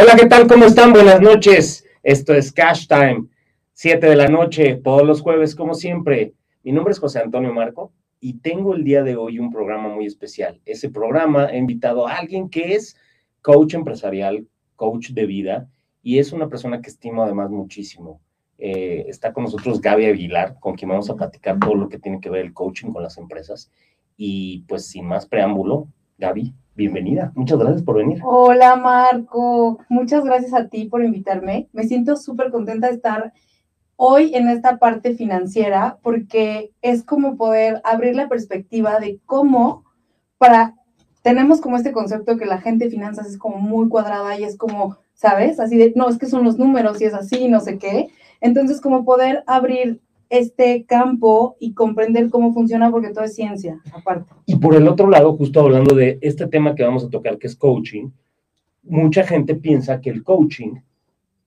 Hola, ¿qué tal? ¿Cómo están? Buenas noches. Esto es Cash Time, 7 de la noche, todos los jueves, como siempre. Mi nombre es José Antonio Marco y tengo el día de hoy un programa muy especial. Ese programa he invitado a alguien que es coach empresarial, coach de vida y es una persona que estimo además muchísimo. Eh, está con nosotros Gaby Aguilar, con quien vamos a platicar todo lo que tiene que ver el coaching con las empresas. Y pues sin más preámbulo, Gaby, bienvenida. Muchas gracias por venir. Hola Marco, muchas gracias a ti por invitarme. Me siento súper contenta de estar hoy en esta parte financiera porque es como poder abrir la perspectiva de cómo para, tenemos como este concepto que la gente de finanzas es como muy cuadrada y es como, ¿sabes? Así de, no, es que son los números y es así, no sé qué. Entonces, como poder abrir este campo y comprender cómo funciona porque todo es ciencia, aparte. Y por el otro lado, justo hablando de este tema que vamos a tocar, que es coaching, mucha gente piensa que el coaching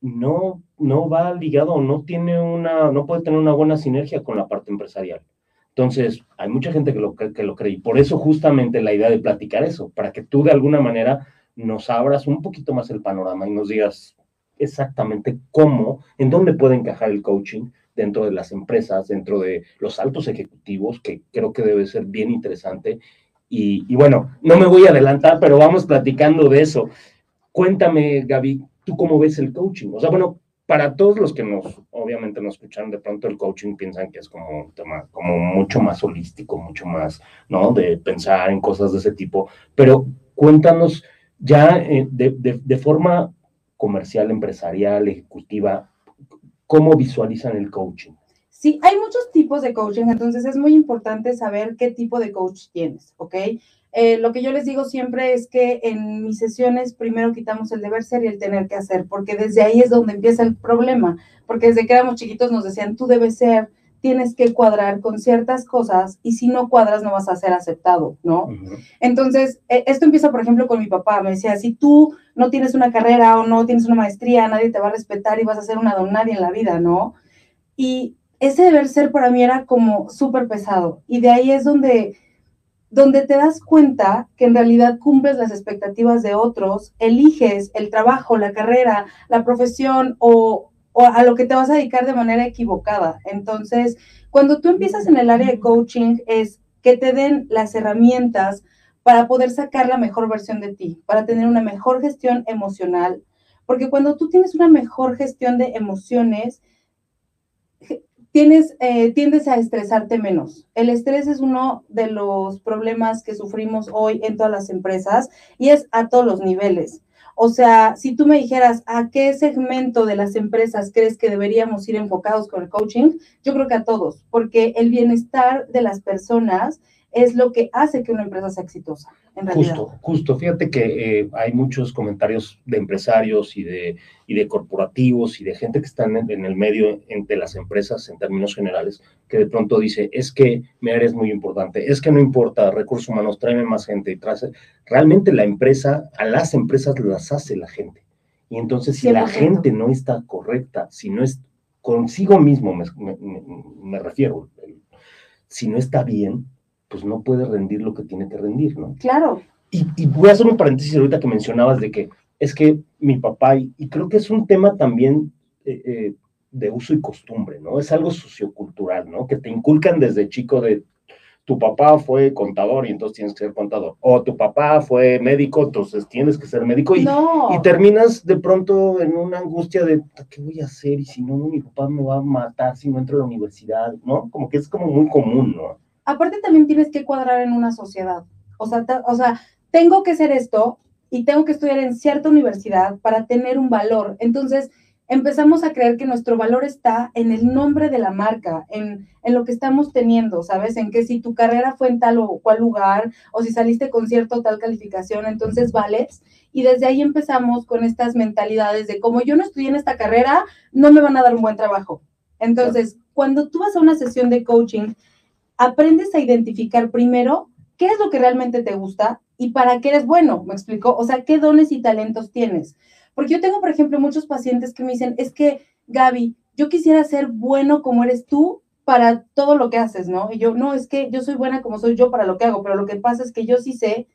no, no va ligado, no tiene una, no puede tener una buena sinergia con la parte empresarial. Entonces, hay mucha gente que lo, que lo cree y por eso justamente la idea de platicar eso, para que tú de alguna manera nos abras un poquito más el panorama y nos digas exactamente cómo, en dónde puede encajar el coaching, dentro de las empresas, dentro de los altos ejecutivos, que creo que debe ser bien interesante. Y, bueno, no me voy a adelantar, pero vamos platicando de eso. Cuéntame, Gaby, ¿tú cómo ves el coaching? O sea, bueno, para todos los que nos, obviamente nos escuchan, de pronto el coaching piensan que es como un tema como mucho más holístico, mucho más, ¿no? De pensar en cosas de ese tipo. Pero cuéntanos ya eh, de, de forma comercial, empresarial, ejecutiva, cómo visualizan el coaching. Sí, hay muchos tipos de coaching, entonces es muy importante saber qué tipo de coach tienes, ¿ok? Eh, lo que yo les digo siempre es que en mis sesiones primero quitamos el deber ser y el tener que hacer, porque desde ahí es donde empieza el problema, porque desde que éramos chiquitos nos decían, tú debes ser, tienes que cuadrar con ciertas cosas y si no cuadras no vas a ser aceptado, ¿no? Entonces, e, esto empieza, por ejemplo, con mi papá. Me decía, si tú no tienes una carrera o no tienes una maestría, nadie te va a respetar y vas a ser una donaria en la vida, ¿no? Y ese deber ser para mí era como súper pesado. Y de ahí es donde, donde te das cuenta que en realidad cumples las expectativas de otros, eliges el trabajo, la carrera, la profesión o o a lo que te vas a dedicar de manera equivocada. Entonces, cuando tú empiezas en el área de coaching, es que te den las herramientas para poder sacar la mejor versión de ti, para tener una mejor gestión emocional. Porque cuando tú tienes una mejor gestión de emociones, tienes, eh, tiendes a estresarte menos. El estrés es uno de los problemas que sufrimos hoy en todas las empresas y es a todos los niveles. O sea, si tú me dijeras a qué segmento de las empresas crees que deberíamos ir enfocados con el coaching, yo creo que a todos, porque el bienestar de las personas es lo que hace que una empresa sea exitosa. En realidad. Justo, justo. Fíjate que eh, hay muchos comentarios de empresarios y de, y de corporativos y de gente que están en, el medio entre las empresas en términos generales, que de pronto dice, es que mi área es muy importante, es que no importa, recursos humanos, tráeme más gente y trae. Realmente la empresa, a las empresas las hace la gente. Y entonces si la gente no está correcta, si no es consigo mismo, me, me refiero, si no está bien, pues no puede rendir lo que tiene que rendir, ¿no? Claro. Y, voy a hacer un paréntesis ahorita que mencionabas de que es que mi papá, y, creo que es un tema también eh, eh, de uso y costumbre, ¿no? Es algo sociocultural, ¿no? Que te inculcan desde chico de tu papá fue contador y entonces tienes que ser contador. O tu papá fue médico, entonces tienes que ser médico. Y, y terminas de pronto en una angustia de, ¿qué voy a hacer? Y si no, mi papá me va a matar si no entro a la universidad, ¿no? Como que es como muy común, ¿no? Aparte también tienes que cuadrar en una sociedad. O sea, o sea, tengo que hacer esto y tengo que estudiar en cierta universidad para tener un valor. Entonces, empezamos a creer que nuestro valor está en el nombre de la marca, en, en, lo que estamos teniendo, ¿sabes? En que si tu carrera fue en tal o cual lugar, o si saliste con cierta o tal calificación, entonces vales. Y desde ahí empezamos con estas mentalidades de como yo no estudié en esta carrera, no me van a dar un buen trabajo. Entonces, cuando tú vas a una sesión de coaching, aprendes a identificar primero qué es lo que realmente te gusta y para qué eres bueno, ¿me explico? O sea, qué dones y talentos tienes. Porque yo tengo, por ejemplo, muchos pacientes que me dicen, es que, Gaby, yo quisiera ser bueno como eres tú para todo lo que haces, ¿no? Y yo, no, es que yo soy buena como soy yo para lo que hago, pero lo que pasa es que yo sí sé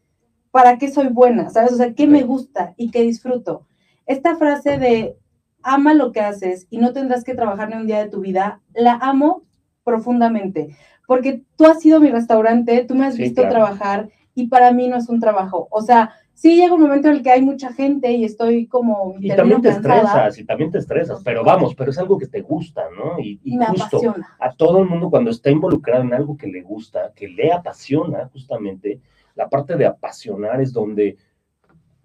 para qué soy buena, ¿sabes? O sea, qué me gusta y qué disfruto. esta frase de ama lo que haces y no tendrás que trabajar ni un día de tu vida, la amo profundamente, porque tú has sido mi restaurante, tú me has visto trabajar y para mí no es un trabajo. O sea, sí llega un momento en el que hay mucha gente y estoy como... Y también te estresas, y también te estresas, pero vamos, pero es algo que te gusta, ¿no? Y, me apasiona. a todo el mundo cuando está involucrado en algo que le gusta, que le apasiona justamente, la parte de apasionar es donde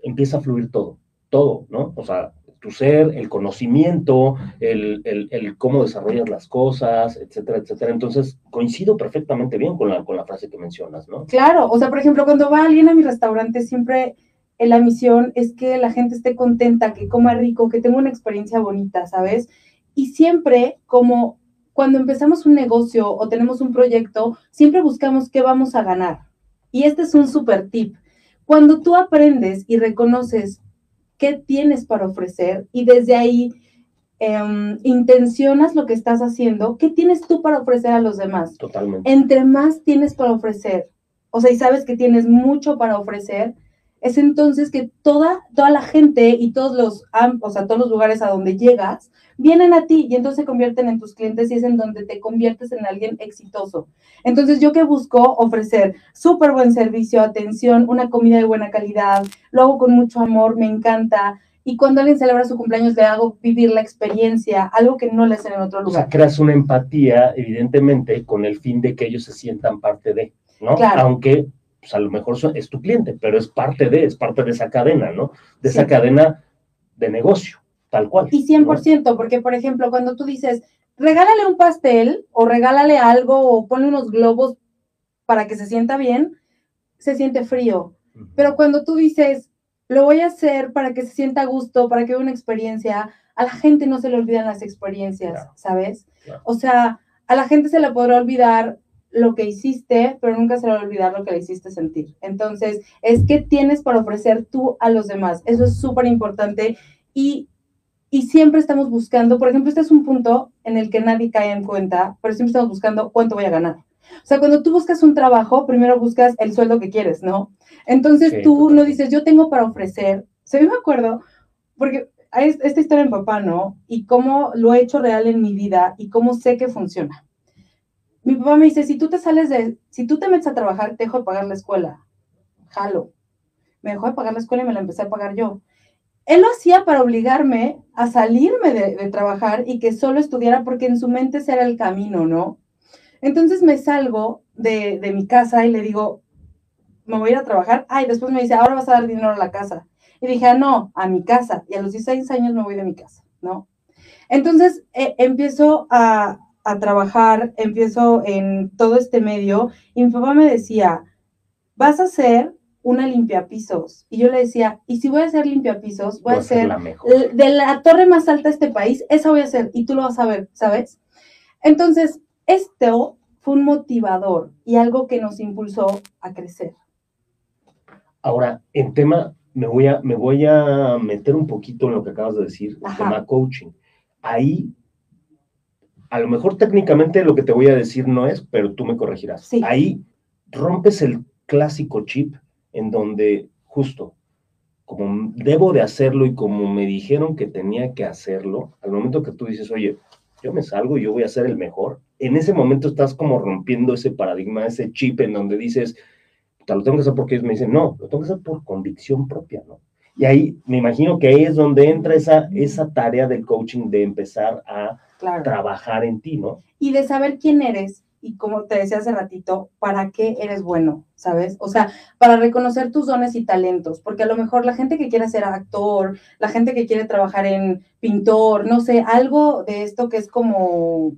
empieza a fluir todo, todo, ¿no? O sea, tu ser, el conocimiento, el, el, cómo desarrollas las cosas, etcétera, etcétera. Entonces, coincido perfectamente bien con la, con la frase que mencionas, ¿no? Claro, o sea, por ejemplo, cuando va alguien a mi restaurante, siempre la misión es que la gente esté contenta, que coma rico, que tenga una experiencia bonita, ¿sabes? Y siempre, como cuando empezamos un negocio o tenemos un proyecto, siempre buscamos qué vamos a ganar. Y este es un super tip. Cuando tú aprendes y reconoces qué tienes para ofrecer y desde ahí em, intencionas lo que estás haciendo, ¿qué tienes tú para ofrecer a los demás? Totalmente. Entre más tienes para ofrecer, o sea, y sabes que tienes mucho para ofrecer, es entonces que toda, toda la gente y todos los, o sea, todos los lugares a donde llegas vienen a ti y entonces se convierten en tus clientes y es en donde te conviertes en alguien exitoso. Entonces, yo que busco ofrecer súper buen servicio, atención, una comida de buena calidad, lo hago con mucho amor, me encanta. Y cuando alguien celebra su cumpleaños, le hago vivir la experiencia, algo que no le hacen en otro lugar. O sea, creas una empatía, evidentemente, con el fin de que ellos se sientan parte de, ¿no? Claro. Aunque pues, a lo mejor es tu cliente, pero es parte de, es parte de esa cadena, ¿no? De esa cadena de negocio. Tal cual. Y 100%, porque por ejemplo, cuando tú dices, regálale un pastel o regálale algo o ponle unos globos para que se sienta bien, se siente frío. Pero cuando tú dices, lo voy a hacer para que se sienta a gusto, para que vea una experiencia, a la gente no se le olvidan las experiencias, ¿sabes? O sea, a la gente se le podrá olvidar lo que hiciste, pero nunca se le va a olvidar lo que le hiciste sentir. Entonces, es que tienes para ofrecer tú a los demás. Eso es súper importante. Y y siempre estamos buscando, por ejemplo, este es un punto en el que nadie cae en cuenta, pero siempre estamos buscando cuánto voy a ganar. O sea, cuando tú buscas un trabajo, primero buscas el sueldo que quieres, ¿no? Entonces tú no dices, yo tengo para ofrecer. O sea, yo me acuerdo, porque esta historia en papá, ¿no? Y cómo lo he hecho real en mi vida y cómo sé que funciona. Mi papá me dice, si tú te sales de, si tú te metes a trabajar, te dejo de pagar la escuela. Jalo. Me dejó de pagar la escuela y me la empecé a pagar yo él lo hacía para obligarme a salirme de, trabajar y que solo estudiara porque en su mente ese era el camino, ¿no? Entonces me salgo de, mi casa y le digo, me voy a ir a trabajar. Ay, después me dice, ahora vas a dar dinero a la casa. Y dije, ah, no, a mi casa. Y a los 16 años me voy de mi casa, ¿no? Entonces eh, empiezo a, a trabajar, empiezo en todo este medio y mi papá me decía, vas a ser una limpiapisos. Y yo le decía, y si voy a hacer limpiapisos, voy, voy a ser de la torre más alta de este país, esa voy a hacer y tú lo vas a ver, ¿sabes? Entonces, esto fue un motivador y algo que nos impulsó a crecer. Ahora, en tema, me voy a, me voy a meter un poquito en lo que acabas de decir, el tema coaching. Ahí, a lo mejor técnicamente lo que te voy a decir no es, pero tú me corregirás. Ahí rompes el clásico chip en donde justo como debo de hacerlo y como me dijeron que tenía que hacerlo, al momento que tú dices, oye, yo me salgo y yo voy a ser el mejor, en ese momento estás como rompiendo ese paradigma, ese chip en donde dices, lo tengo que hacer porque ellos me dicen, no, lo tengo que hacer por convicción propia, ¿no? Y ahí me imagino que ahí es donde entra esa, esa tarea del coaching de empezar a trabajar en ti, ¿no? Y de saber quién eres y como te decía hace ratito, ¿para qué eres bueno? ¿Sabes? O sea, para reconocer tus dones y talentos, porque a lo mejor la gente que quiere ser actor, la gente que quiere trabajar en pintor, no sé, algo de esto que es como...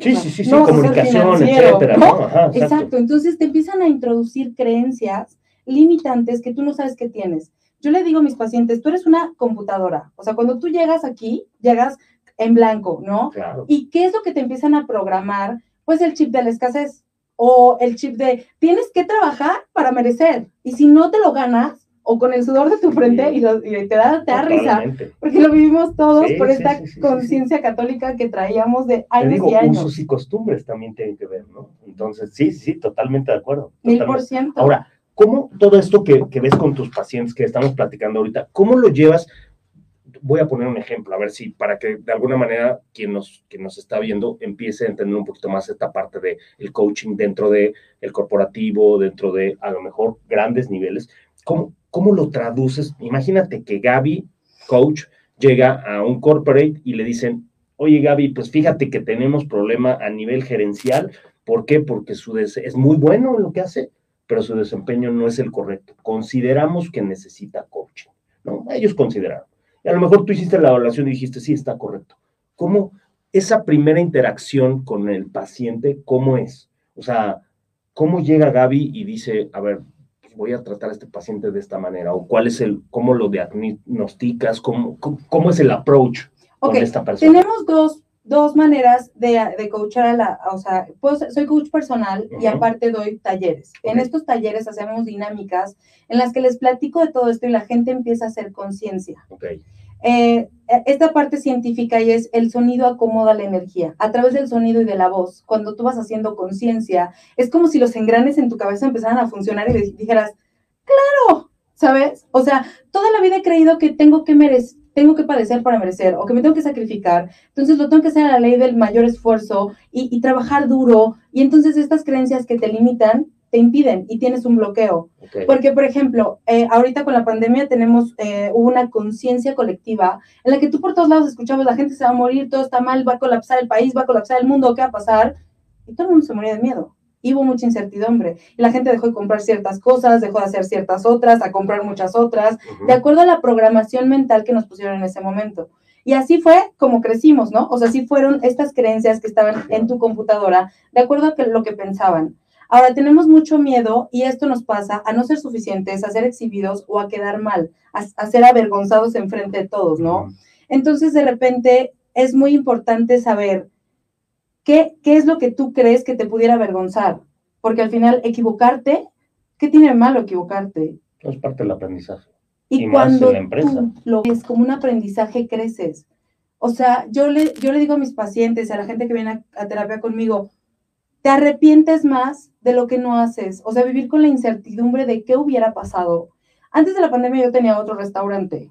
Sí, sí, sí, sí, comunicación, etcétera. exacto. exacto, entonces te empiezan a introducir creencias limitantes que tú no sabes que tienes. Yo le digo a mis pacientes, tú eres una computadora, o sea, cuando tú llegas aquí, llegas en blanco, ¿no? Claro. ¿Y qué es lo que te empiezan a programar? pues el chip de la escasez o el chip de tienes que trabajar para merecer y si no te lo ganas o con el sudor de tu frente y, te da, te risa, porque lo vivimos todos por esta conciencia católica que traíamos de años y años. Usos y costumbres también tienen que ver, ¿no? Entonces, sí, sí, totalmente de acuerdo. Mil por ciento. Ahora, ¿cómo todo esto que, ves con tus pacientes que estamos platicando ahorita, cómo lo llevas voy a poner un ejemplo, a ver si para que de alguna manera quien nos, quien nos está viendo empiece a entender un poquito más esta parte del el coaching dentro del el corporativo, dentro de a lo mejor grandes niveles. ¿Cómo, ¿Cómo lo traduces? Imagínate que Gaby, coach, llega a un corporate y le dicen, oye Gaby, pues fíjate que tenemos problema a nivel gerencial. ¿Por qué? Porque su es muy bueno en lo que hace, pero su desempeño no es el correcto. Consideramos que necesita coaching, ¿no? Ellos consideraron. Y a lo mejor tú hiciste la evaluación y dijiste, sí, está correcto. ¿Cómo esa primera interacción con el paciente, cómo es? O sea, ¿cómo llega Gaby y dice, a ver, pues voy a tratar a este paciente de esta manera? ¿O cuál es el, cómo lo diagnosticas? ¿Cómo, cómo, es el approach con esta persona? Tenemos dos dos maneras de, de coachar a la, o sea, pues, soy coach personal y aparte doy talleres. En estos talleres hacemos dinámicas en las que les platico de todo esto y la gente empieza a hacer conciencia. Eh, esta parte científica y es el sonido acomoda la energía. A través del sonido y de la voz, cuando tú vas haciendo conciencia, es como si los engranes en tu cabeza empezaran a funcionar y dijeras, claro, ¿sabes? O sea, toda la vida he creído que tengo que merecer tengo que padecer para merecer o que me tengo que sacrificar. Entonces lo tengo que hacer a la ley del mayor esfuerzo y, trabajar duro. Y entonces estas creencias que te limitan te impiden y tienes un bloqueo. Porque, por ejemplo, eh, ahorita con la pandemia tenemos eh, una conciencia colectiva en la que tú por todos lados escuchabas la gente se va a morir, todo está mal, va a colapsar el país, va a colapsar el mundo, ¿qué va a pasar? Y todo el mundo se moría de miedo y hubo mucha incertidumbre. Y la gente dejó de comprar ciertas cosas, dejó de hacer ciertas otras, a comprar muchas otras, de acuerdo a la programación mental que nos pusieron en ese momento. Y así fue como crecimos, ¿no? O sea, así fueron estas creencias que estaban en tu computadora, de acuerdo a lo que pensaban. Ahora tenemos mucho miedo y esto nos pasa a no ser suficientes, a ser exhibidos o a quedar mal, a, ser avergonzados en frente de todos, ¿no? Entonces, de repente, es muy importante saber ¿Qué, es lo que tú crees que te pudiera avergonzar? Porque al final, equivocarte, ¿qué tiene de malo equivocarte? Es parte del aprendizaje. Y, cuando tú lo ves como un aprendizaje, creces. O sea, yo le, yo le digo a mis pacientes, a la gente que viene a, terapia conmigo, te arrepientes más de lo que no haces. O sea, vivir con la incertidumbre de qué hubiera pasado. Antes de la pandemia yo tenía otro restaurante.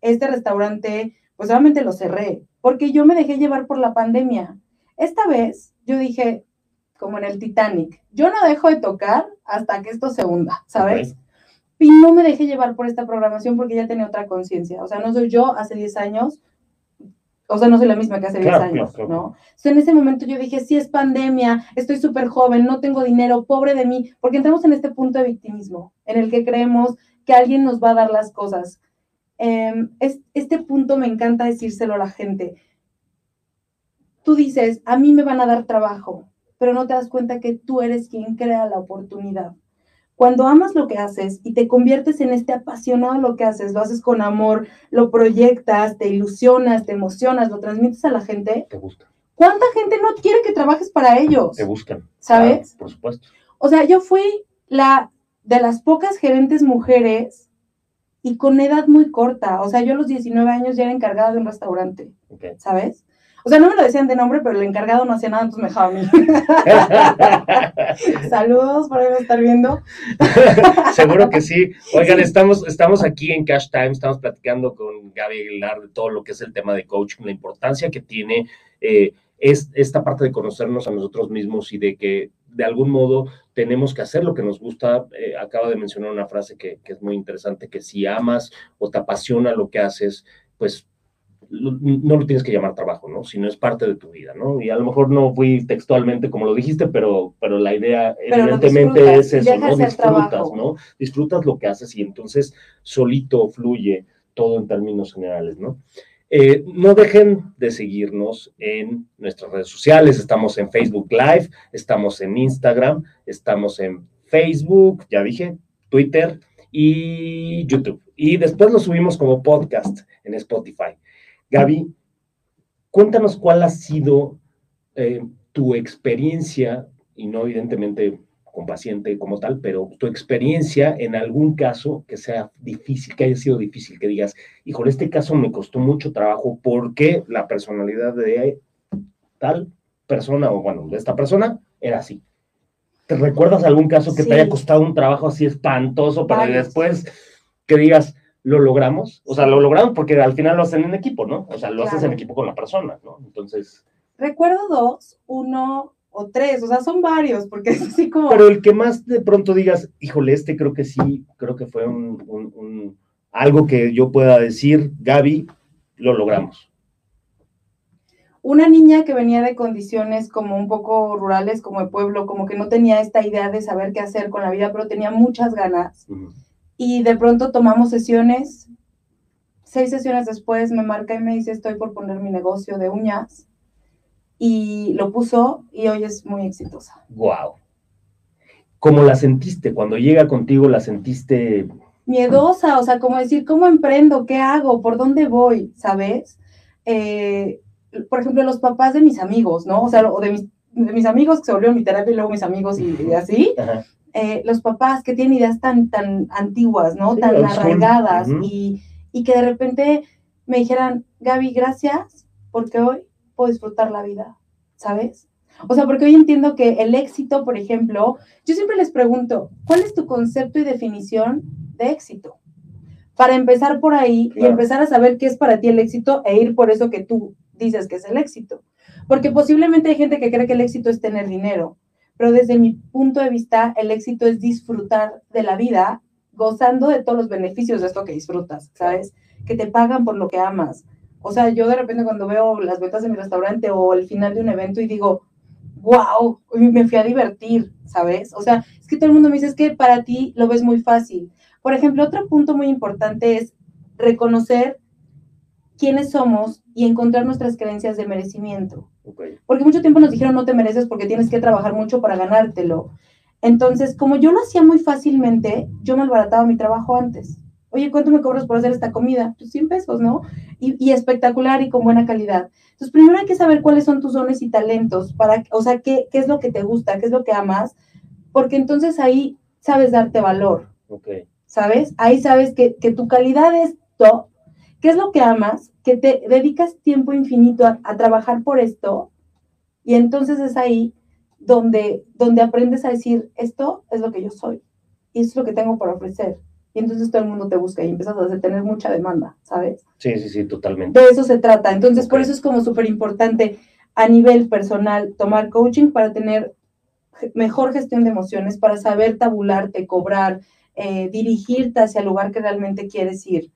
Este restaurante, pues obviamente lo cerré, porque yo me dejé llevar por la pandemia. Esta vez yo dije, como en el Titanic, yo no dejo de tocar hasta que esto se hunda, ¿sabes? Y no me dejé llevar por esta programación porque ya tenía otra conciencia. O sea, no soy yo hace 10 años, o sea, no soy la misma que hace 10 años, ¿no? O sea, en ese momento yo dije, sí es pandemia, estoy súper joven, no tengo dinero, pobre de mí, porque entramos en este punto de victimismo, en el que creemos que alguien nos va a dar las cosas. Em, es, este punto me encanta decírselo a la gente tú dices, a mí me van a dar trabajo, pero no te das cuenta que tú eres quien crea la oportunidad. Cuando amas lo que haces y te conviertes en este apasionado de lo que haces, lo haces con amor, lo proyectas, te ilusionas, te emocionas, lo transmites a la gente. Te gusta. ¿Cuánta gente no quiere que trabajes para ellos? Te buscan. ¿Sabes? por supuesto. O sea, yo fui la de las pocas gerentes mujeres y con edad muy corta. O sea, yo a los 19 años ya era encargada de un restaurante. ¿Sabes? O sea, no me lo decían de nombre, pero el encargado no hacía nada, entonces me dejaba a mí. Saludos, por ahí a estar viendo. Seguro que sí. Oigan, estamos, estamos aquí en Cash Time, estamos platicando con Gaby Aguilar de todo lo que es el tema de coaching, la importancia que tiene eh, es esta parte de conocernos a nosotros mismos y de que de algún modo tenemos que hacer lo que nos gusta. Eh, acaba de mencionar una frase que, que, es muy interesante, que si amas o te apasiona lo que haces, pues no lo tienes que llamar trabajo, ¿no? Sino es parte de tu vida, ¿no? Y a lo mejor no fui textualmente como lo dijiste, pero, pero la idea evidentemente es eso, ¿no? Disfrutas, ¿no? Disfrutas lo que haces y entonces solito fluye todo en términos generales, ¿no? Eh, no dejen de seguirnos en nuestras redes sociales. Estamos en Facebook Live, estamos en Instagram, estamos en Facebook, ya dije, Twitter y YouTube. Y después lo subimos como podcast en Spotify. Gaby, cuéntanos cuál ha sido eh, tu experiencia, y no evidentemente con paciente como tal, pero tu experiencia en algún caso que sea difícil, que haya sido difícil, que digas, híjole, este caso me costó mucho trabajo porque la personalidad de tal persona, o bueno, de esta persona, era así. ¿Te recuerdas algún caso que te haya costado un trabajo así espantoso para después que digas, lo logramos. O sea, lo logramos porque al final lo hacen en equipo, ¿no? O sea, lo haces en equipo con la persona, ¿no? Entonces, Recuerdo dos, uno o tres, o sea, son varios, porque es así como... pero el que más de pronto digas, híjole, este creo que sí, creo que fue un, un- un- algo que yo pueda decir, Gaby, lo logramos. una niña que venía de condiciones como un poco rurales, como de pueblo, como que no tenía esta idea de saber qué hacer con la vida, pero tenía muchas ganas. Y de pronto tomamos sesiones. Seis sesiones después me marca y me dice, estoy por poner mi negocio de uñas. Y lo puso y hoy es muy exitosa. Wow. ¿Cómo la sentiste? Cuando llega contigo, ¿la sentiste? Miedosa, o sea, como decir, ¿cómo emprendo? ¿Qué hago? ¿Por dónde voy? ¿Sabes? Eh, por ejemplo, los papás de mis amigos, ¿no? O sea, o de mis, de mis amigos que se volvieron mi terapia y luego mis amigos y, y así. Ajá. Eh, los papás que tienen ideas tan, tan antiguas, ¿no? Sí, tan arraigadas y, y que de repente me dijeran, Gaby, gracias, porque hoy puedo disfrutar la vida, ¿sabes? O sea, porque hoy entiendo que el éxito, por ejemplo, yo siempre les pregunto, ¿cuál es tu concepto y definición de éxito? Para empezar por ahí y empezar a saber qué es para ti el éxito e ir por eso que tú dices que es el éxito. Porque posiblemente hay gente que cree que el éxito es tener dinero, pero desde mi punto de vista, el éxito es disfrutar de la vida, gozando de todos los beneficios de esto que disfrutas, ¿sabes? Que te pagan por lo que amas. O sea, yo de repente cuando veo las ventas de mi restaurante o el final de un evento y digo, wow, me fui a divertir, ¿sabes? O sea, es que todo el mundo me dice, que para ti lo ves muy fácil. Por ejemplo, otro punto muy importante es reconocer quiénes somos y encontrar nuestras creencias de merecimiento Porque mucho tiempo nos dijeron no te mereces porque tienes que trabajar mucho para ganártelo. Entonces, como yo lo hacía muy fácilmente, yo me albarataba mi trabajo antes. Oye, ¿cuánto me cobras por hacer esta comida? Pues 100 pesos, ¿no? Y, y espectacular y con buena calidad. Entonces, primero hay que saber cuáles son tus dones y talentos, para, o sea, qué, qué es lo que te gusta, qué es lo que amas, porque entonces ahí sabes darte valor, Ok. ¿sabes? Ahí sabes que, que tu calidad es top, qué es lo que amas, que te dedicas tiempo infinito a, a trabajar por esto, y entonces es ahí donde, donde aprendes a decir, esto es lo que yo soy, y esto es lo que tengo por ofrecer. Y entonces todo el mundo te busca y empiezas a tener mucha demanda, ¿sabes? Sí, sí, sí, totalmente. De eso se trata. Entonces, por eso es como súper importante a nivel personal tomar coaching para tener mejor gestión de emociones, para saber tabularte, cobrar, eh, dirigirte hacia el lugar que realmente quieres ir.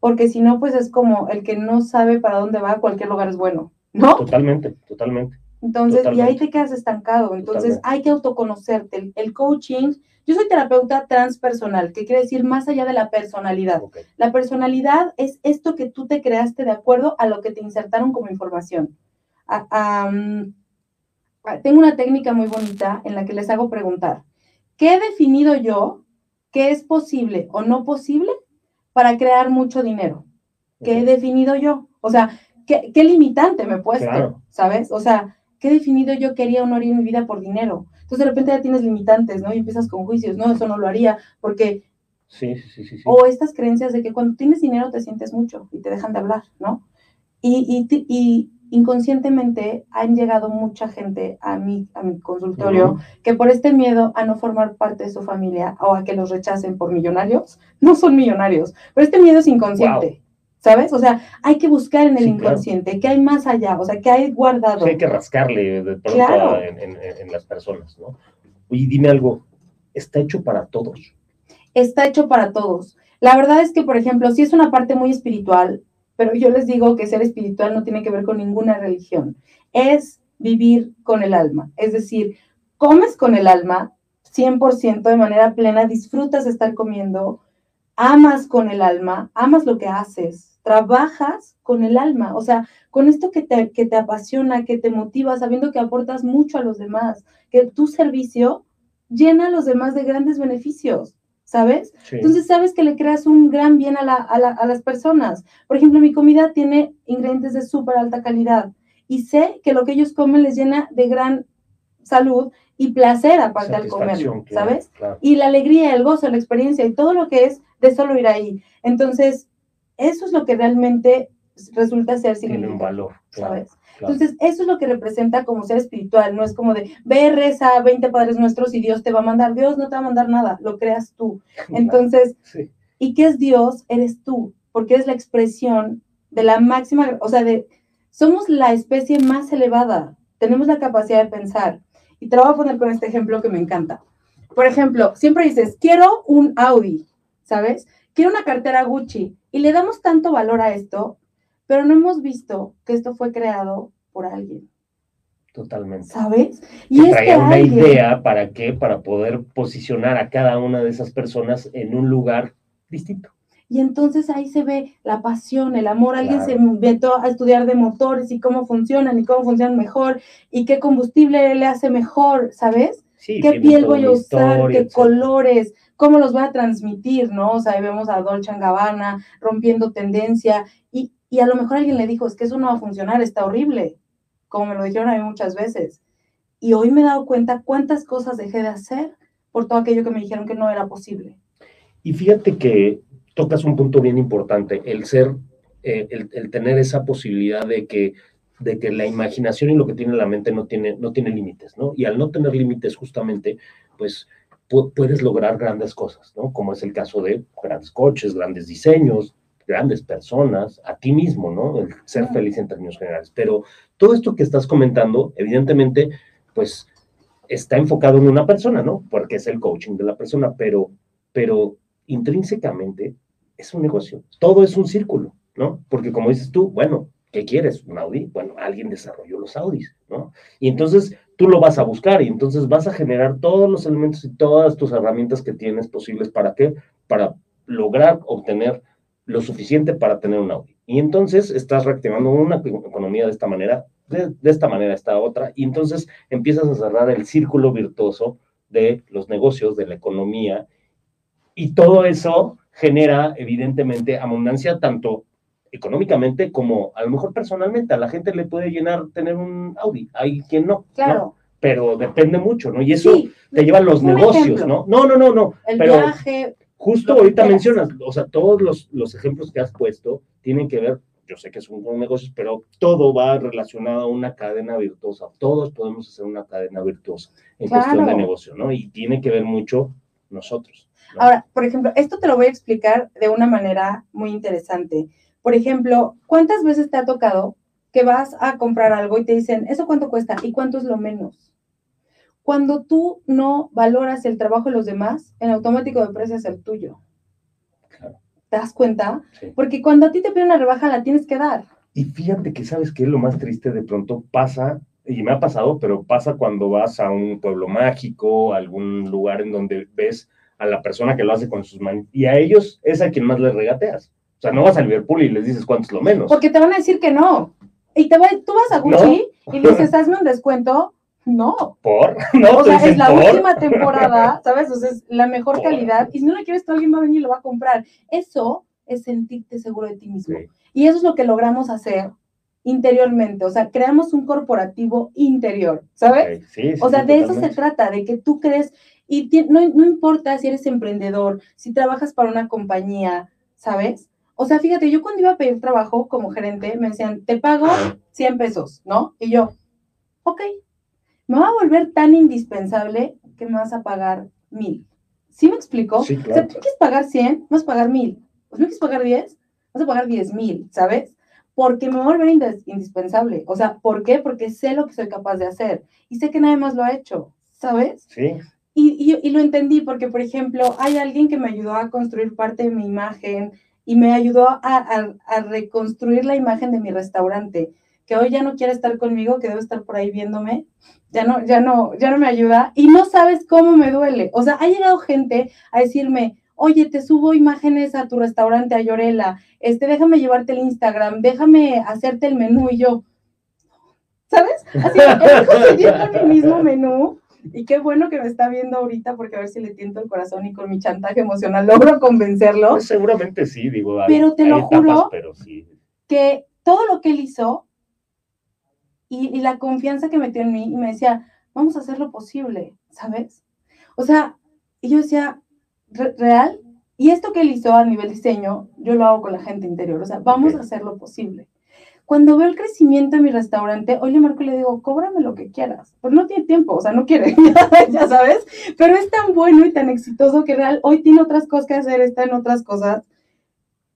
Porque si no, pues es como el que no sabe para dónde va, cualquier lugar es bueno, ¿no? Totalmente, totalmente. Entonces, y ahí te quedas estancado. Entonces, Totalmente. hay que autoconocerte. El, el coaching, yo soy terapeuta transpersonal, que quiere decir más allá de la personalidad. La personalidad es esto que tú te creaste de acuerdo a lo que te insertaron como información. A- tengo una técnica muy bonita en la que les hago preguntar, ¿qué he definido yo que es posible o no posible para crear mucho dinero? ¿Qué he definido yo? O sea, ¿qué, qué limitante me he puesto? Claro. ¿Sabes? O sea, ¿qué he definido yo que haría o no haría en mi vida por dinero? Entonces de repente ya tienes limitantes, ¿no? Y empiezas con juicios, no, eso no lo haría, porque Sí, sí, sí, sí. o estas creencias de que cuando tienes dinero te sientes mucho y te dejan de hablar, ¿no? Y, y inconscientemente han llegado mucha gente a mi, a mi consultorio que por este miedo a no formar parte de su familia o a que los rechacen por millonarios, no son millonarios, pero este miedo es inconsciente, ¿sabes? O sea, hay que buscar en el Sí, claro. inconsciente, qué hay más allá, o sea, qué hay guardado. Sí, hay que rascarle de pronto Claro. a- en, en- en las personas, ¿no? Y dime algo, ¿está hecho para todos? está hecho para todos. La verdad es que, por ejemplo, sí es una parte muy espiritual, pero yo les digo que ser espiritual no tiene que ver con ninguna religión. Es vivir con el alma. Es decir, comes con el alma 100% de manera plena, disfrutas estar comiendo, amas con el alma, amas lo que haces, trabajas con el alma. O sea, con esto que te, que te apasiona, que te motiva, sabiendo que aportas mucho a los demás, que tu servicio llena a los demás de grandes beneficios. ¿Sabes? Sí. Entonces sabes que le creas un gran bien a, la- a la- a las personas. Por ejemplo, mi comida tiene ingredientes de súper alta calidad y sé que lo que ellos comen les llena de gran salud y placer aparte al comerlo, claro, ¿sabes? claro. Y la alegría, el gozo, la experiencia y todo lo que es de solo ir ahí. Entonces, eso es lo que realmente resulta ser Tiene un significativo, valor, claro. ¿sabes? Claro. Entonces, eso es lo que representa como ser espiritual, no es como de, ve, reza 20 padres nuestros y Dios te va a mandar. Dios no te va a mandar nada, lo creas tú. Entonces, Sí. ¿Y qué es Dios? Eres tú, porque eres la expresión de la máxima, o sea, de, somos la especie más elevada, tenemos la capacidad de pensar. Y te lo voy a poner con este ejemplo que me encanta. Por ejemplo, siempre dices, quiero un Audi, ¿sabes? Quiero una cartera Gucci. Y le damos tanto valor a esto, pero no hemos visto que esto fue creado por alguien. Totalmente. ¿Sabes? Y es traía una idea para qué, para poder posicionar a cada una de esas personas en un lugar distinto. Y entonces ahí se ve la pasión, el amor. Alguien se inventó a estudiar de motores y cómo funcionan y cómo funcionan mejor y qué combustible le hace mejor, ¿sabes? ¿Qué piel voy a usar? ¿Qué colores? ¿Cómo los voy a transmitir? ¿No? O sea, ahí vemos a Dolce Gabbana rompiendo tendencia y, y a lo mejor alguien le dijo, es que eso no va a funcionar, está horrible, como me lo dijeron a mí muchas veces. Y hoy me he dado cuenta cuántas cosas dejé de hacer por todo aquello que me dijeron que no era posible. Y fíjate que tocas un punto bien importante, el ser, eh, el, tener esa posibilidad de que, de que la imaginación y lo que tiene la mente no tiene, no tiene límites, ¿no? Y al no tener límites, justamente, pues puedes lograr grandes cosas, ¿no? Como es el caso de grandes coches, grandes diseños, grandes personas, a ti mismo, ¿no? El ser feliz en términos generales. Pero todo esto que estás comentando, evidentemente, pues está enfocado en una persona, ¿no? Porque es el coaching de la persona, pero, pero intrínsecamente es un negocio. Todo es un círculo, ¿no? Porque como dices tú, bueno, ¿qué quieres? ¿Un Audi? Bueno, alguien desarrolló los Audis, ¿no? Y entonces tú lo vas a buscar y entonces vas a generar todos los elementos y todas tus herramientas que tienes posibles. ¿Para qué? Para lograr obtener lo suficiente para tener un Audi. Y entonces estás reactivando una economía de esta manera, de, de esta manera esta otra, y entonces empiezas a cerrar el círculo virtuoso de los negocios, de la economía, y todo eso genera, evidentemente, abundancia tanto económicamente como a lo mejor personalmente. A la gente le puede llenar tener un Audi, hay quien no. Claro. Pero depende mucho, ¿no? Y eso te lleva a los negocios, ¿no? No, no, no, no. El viaje. Justo ahorita mencionas, o sea, todos los, los, ejemplos que has puesto tienen que ver, yo sé que son negocios, pero todo va relacionado a una cadena virtuosa. Todos podemos hacer una cadena virtuosa en cuestión de negocio, ¿no? Y tiene que ver mucho nosotros. Ahora, por ejemplo, esto te lo voy a explicar de una manera muy interesante. Por ejemplo, ¿cuántas veces te ha tocado que vas a comprar algo y te dicen, ¿eso cuánto cuesta? ¿Y cuánto es lo menos? Cuando tú no valoras el trabajo de los demás, en automático deprecias el tuyo. ¿Te das cuenta? Porque cuando a ti te piden una rebaja, la tienes que dar. Y fíjate que sabes que lo más triste de pronto pasa, y me ha pasado, pero pasa cuando vas a un pueblo mágico, algún lugar en donde ves a la persona que lo hace con sus manos. Y a ellos es a quien más les regateas. O sea, no vas a Liverpool y les dices cuánto es lo menos. Porque te van a decir que no. Y te tú vas a Gucci y dices, hazme un descuento. No. ¿Por? No, o sea, es la última temporada, ¿sabes? O sea, es la mejor calidad. Y si no la quieres, alguien va a venir y lo va a comprar. Eso es sentirte seguro de ti mismo. Y eso es lo que logramos hacer interiormente, o sea, creamos un corporativo interior, ¿sabes? Sí, sí, o sea, de eso se trata, de que tú crees, y no, importa si eres emprendedor, si trabajas para una compañía, ¿sabes? O sea, fíjate, yo cuando iba a pedir trabajo como gerente, me decían, te pago 100 pesos, ¿no? Y yo, ok, me va a volver tan indispensable que me vas a pagar mil. ¿Sí me explico? Sí, claro. O sea, tú quieres pagar 100, vas a pagar mil. ¿O no quieres pagar 10? Vas a pagar 10 mil, ¿sabes? Porque me va a volver indispensable. O sea, ¿por qué? Porque sé lo que soy capaz de hacer y sé que nadie más lo ha hecho, ¿sabes? Sí. Y, lo entendí porque, por ejemplo, hay alguien que me ayudó a construir parte de mi imagen y me ayudó a, reconstruir la imagen de mi restaurante, que hoy ya no quiere estar conmigo, que debe estar por ahí viéndome, ya no, ya no, ya no me ayuda y no sabes cómo me duele. O sea, ha llegado gente a decirme, oye, te subo imágenes a tu restaurante, a Llorela, este, déjame llevarte el Instagram, déjame hacerte el menú y yo, ¿sabes? Así, he mi mismo menú y qué bueno que me está viendo ahorita porque a ver si le tiento el corazón y con mi chantaje emocional logro convencerlo. Pues seguramente sí, digo. pero te lo juro que todo lo que él hizo y, la confianza que metió en mí y me decía, vamos a hacer lo posible, ¿sabes? O sea, y yo decía, ¿real? Y esto que él hizo a nivel diseño, yo lo hago con la gente interior, o sea, vamos a hacer lo posible. Cuando veo el crecimiento en mi restaurante, hoy le marco y le digo, cóbrame lo que quieras. Pues no tiene tiempo, o sea, no quiere, ya sabes, pero es tan bueno y tan exitoso que real, hoy tiene otras cosas que hacer, está en otras cosas.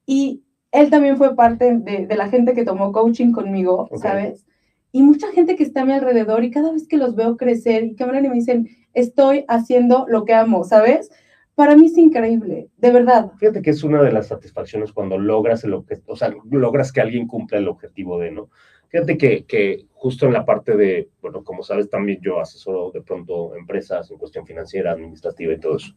Y él también fue parte de, la gente que tomó coaching conmigo, ¿sabes? Y mucha gente que está a mi alrededor y cada vez que los veo crecer y que hablan y me dicen, estoy haciendo lo que amo, ¿sabes? Para mí es increíble, de verdad. Fíjate que es una de las satisfacciones cuando logras el objetivo, o sea, logras que alguien cumpla el objetivo de, ¿no? Fíjate que, que justo en la parte de, bueno, como sabes, también yo asesoro de pronto empresas en cuestión financiera, administrativa y todo eso.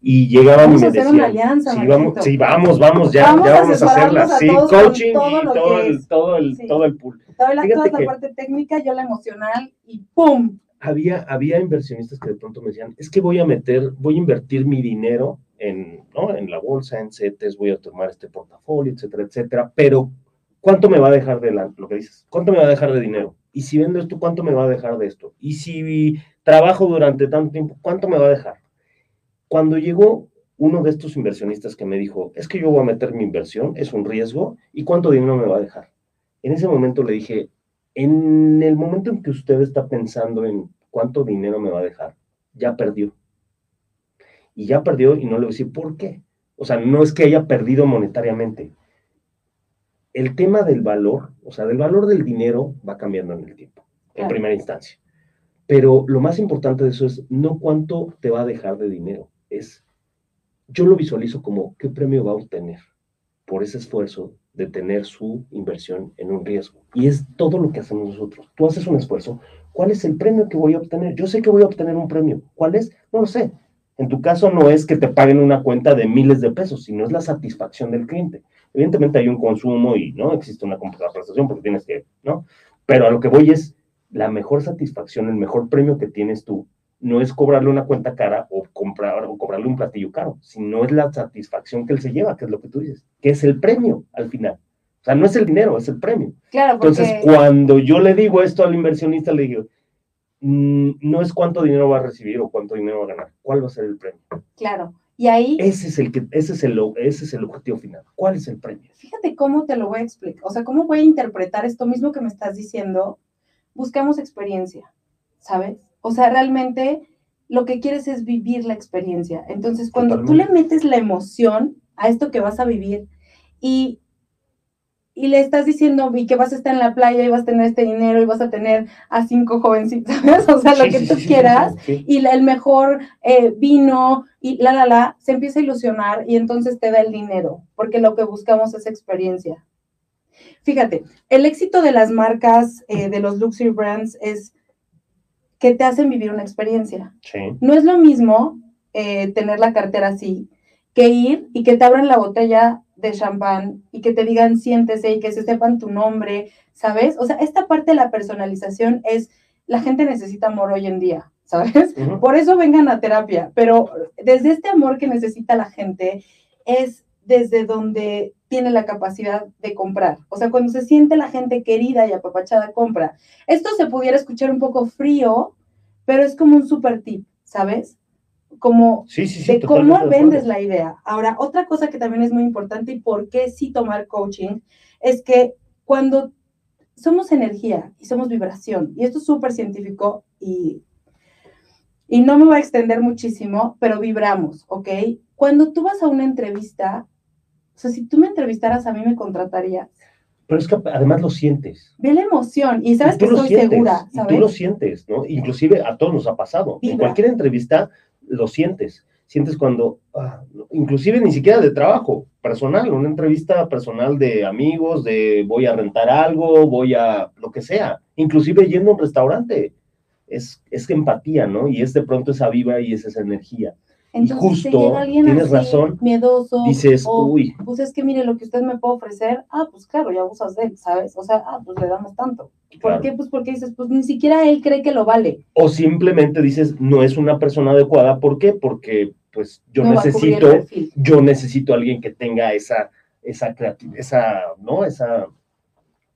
Y llegaban vamos y me decían, una alianza, sí, vamos, sí, vamos, vamos, ya Vamos ya a vamos a hacerla. a Sí, coaching todo y todo el, todo el, Sí. todo el pool. Toda la, toda la que- parte técnica, yo la emocional y ¡pum! había, había inversionistas que de pronto me decían, es que voy a meter, voy a invertir mi dinero en, ¿no? en la bolsa, en CETES, voy a tomar este portafolio, etcétera, etcétera, pero ¿cuánto me va a dejar de lo que dices? ¿Cuánto me va a dejar de dinero? Y si vendo esto, ¿cuánto me va a dejar de esto? Y si trabajo durante tanto tiempo, ¿cuánto me va a dejar? Cuando llegó uno de estos inversionistas que me dijo, es que yo voy a meter mi inversión, es un riesgo, ¿y cuánto dinero me va a dejar? En ese momento le dije, en el momento en que usted está pensando en cuánto dinero me va a dejar, ya perdió. Y ya perdió y no le voy a decir por qué. O sea, no es que haya perdido monetariamente. El tema del valor, o sea, del valor del dinero va cambiando en el tiempo, en primera instancia. Pero lo más importante de eso es no cuánto te va a dejar de dinero, es, yo lo visualizo como qué premio va a obtener por ese esfuerzo de tener su inversión en un riesgo. Y es todo lo que hacemos nosotros. Tú haces un esfuerzo, ¿cuál es el premio que voy a obtener? Yo sé que voy a obtener un premio. ¿Cuál es? No lo sé. En tu caso no es que te paguen una cuenta de miles de pesos, sino es la satisfacción del cliente. Evidentemente hay un consumo y no existe una contraprestación porque tienes que, ¿no? Pero a lo que voy es la mejor satisfacción, el mejor premio que tienes tú, no es cobrarle una cuenta cara o, comprar, o cobrarle un platillo caro, sino es la satisfacción que él se lleva, que es lo que tú dices, que es el premio al final. O sea, no es el dinero, es el premio. Claro, porque Entonces, cuando yo le digo esto al inversionista, le digo, "Mm, no es cuánto dinero va a recibir o cuánto dinero va a ganar, ¿cuál va a ser el premio? claro. Y ahí, Ese es el, que, ese es el, ese es el objetivo final. ¿Cuál es el premio? fíjate cómo te lo voy a explicar, o sea, cómo voy a interpretar esto mismo que me estás diciendo. Buscamos experiencia, ¿sabes? O sea, realmente lo que quieres es vivir la experiencia. Entonces, cuando tú le Totalmente. metes la emoción a esto que vas a vivir y, y le estás diciendo y que vas a estar en la playa y vas a tener este dinero y vas a tener a cinco jovencitas, ¿sabes? O sea, lo Sí, que sí, tú sí, quieras y el mejor eh, vino y la, la, la, se empieza a ilusionar y entonces te da el dinero, porque lo que buscamos es experiencia. Fíjate, el éxito de las marcas, eh, de los luxury brands, es que te hacen vivir una experiencia. No es lo mismo eh, tener la cartera así que ir y que te abran la botella de champán y que te digan siéntese y que se sepan tu nombre, ¿sabes? O sea, esta parte de la personalización es, la gente necesita amor hoy en día, ¿sabes? Por eso vengan a terapia, pero desde este amor que necesita la gente es desde donde tiene la capacidad de comprar. O sea, cuando se siente la gente querida y apapachada, compra. Esto se pudiera escuchar un poco frío, pero es como un super tip, ¿sabes? Como Sí, sí, sí. de cómo de vendes la idea. Ahora, otra cosa que también es muy importante y por qué sí tomar coaching es que cuando somos energía y somos vibración, y esto es súper científico y, y no me voy a extender muchísimo, pero vibramos, ¿ok? Cuando tú vas a una entrevista, o sea, si tú me entrevistaras a mí me contratarías. Pero es que además lo sientes. Ve la emoción y sabes Y que estoy sientes, segura, y tú lo ¿sabes? sientes, ¿no? Inclusive a todos nos ha pasado. En Vibra. cualquier entrevista lo sientes. Sientes cuando, ah, inclusive ni siquiera de trabajo, personal, una entrevista personal de amigos, de voy a rentar algo, voy a lo que sea, inclusive yendo a un restaurante. Es, es empatía, ¿no? Y es de pronto esa vibra y es esa energía. Entonces, si justo, llega alguien tienes así, razón, miedoso, Dices, o, uy, pues es que mire lo que usted me puede ofrecer, ah, pues claro, ya abusas de él, ¿sabes? O sea, ah, pues le damos tanto. ¿Por Claro. qué? Pues porque dices, pues ni siquiera él cree que lo vale. o simplemente dices, no es una persona adecuada. ¿Por qué? Porque pues yo no necesito yo necesito a alguien que tenga esa, esa creatividad, esa, ¿no? Esa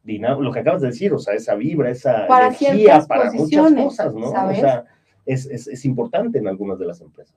dinámica, lo que acabas de decir, o sea, esa vibra, esa Para energía para muchas cosas, ¿no? ¿sabes? O sea, es, es, es importante en algunas de las empresas.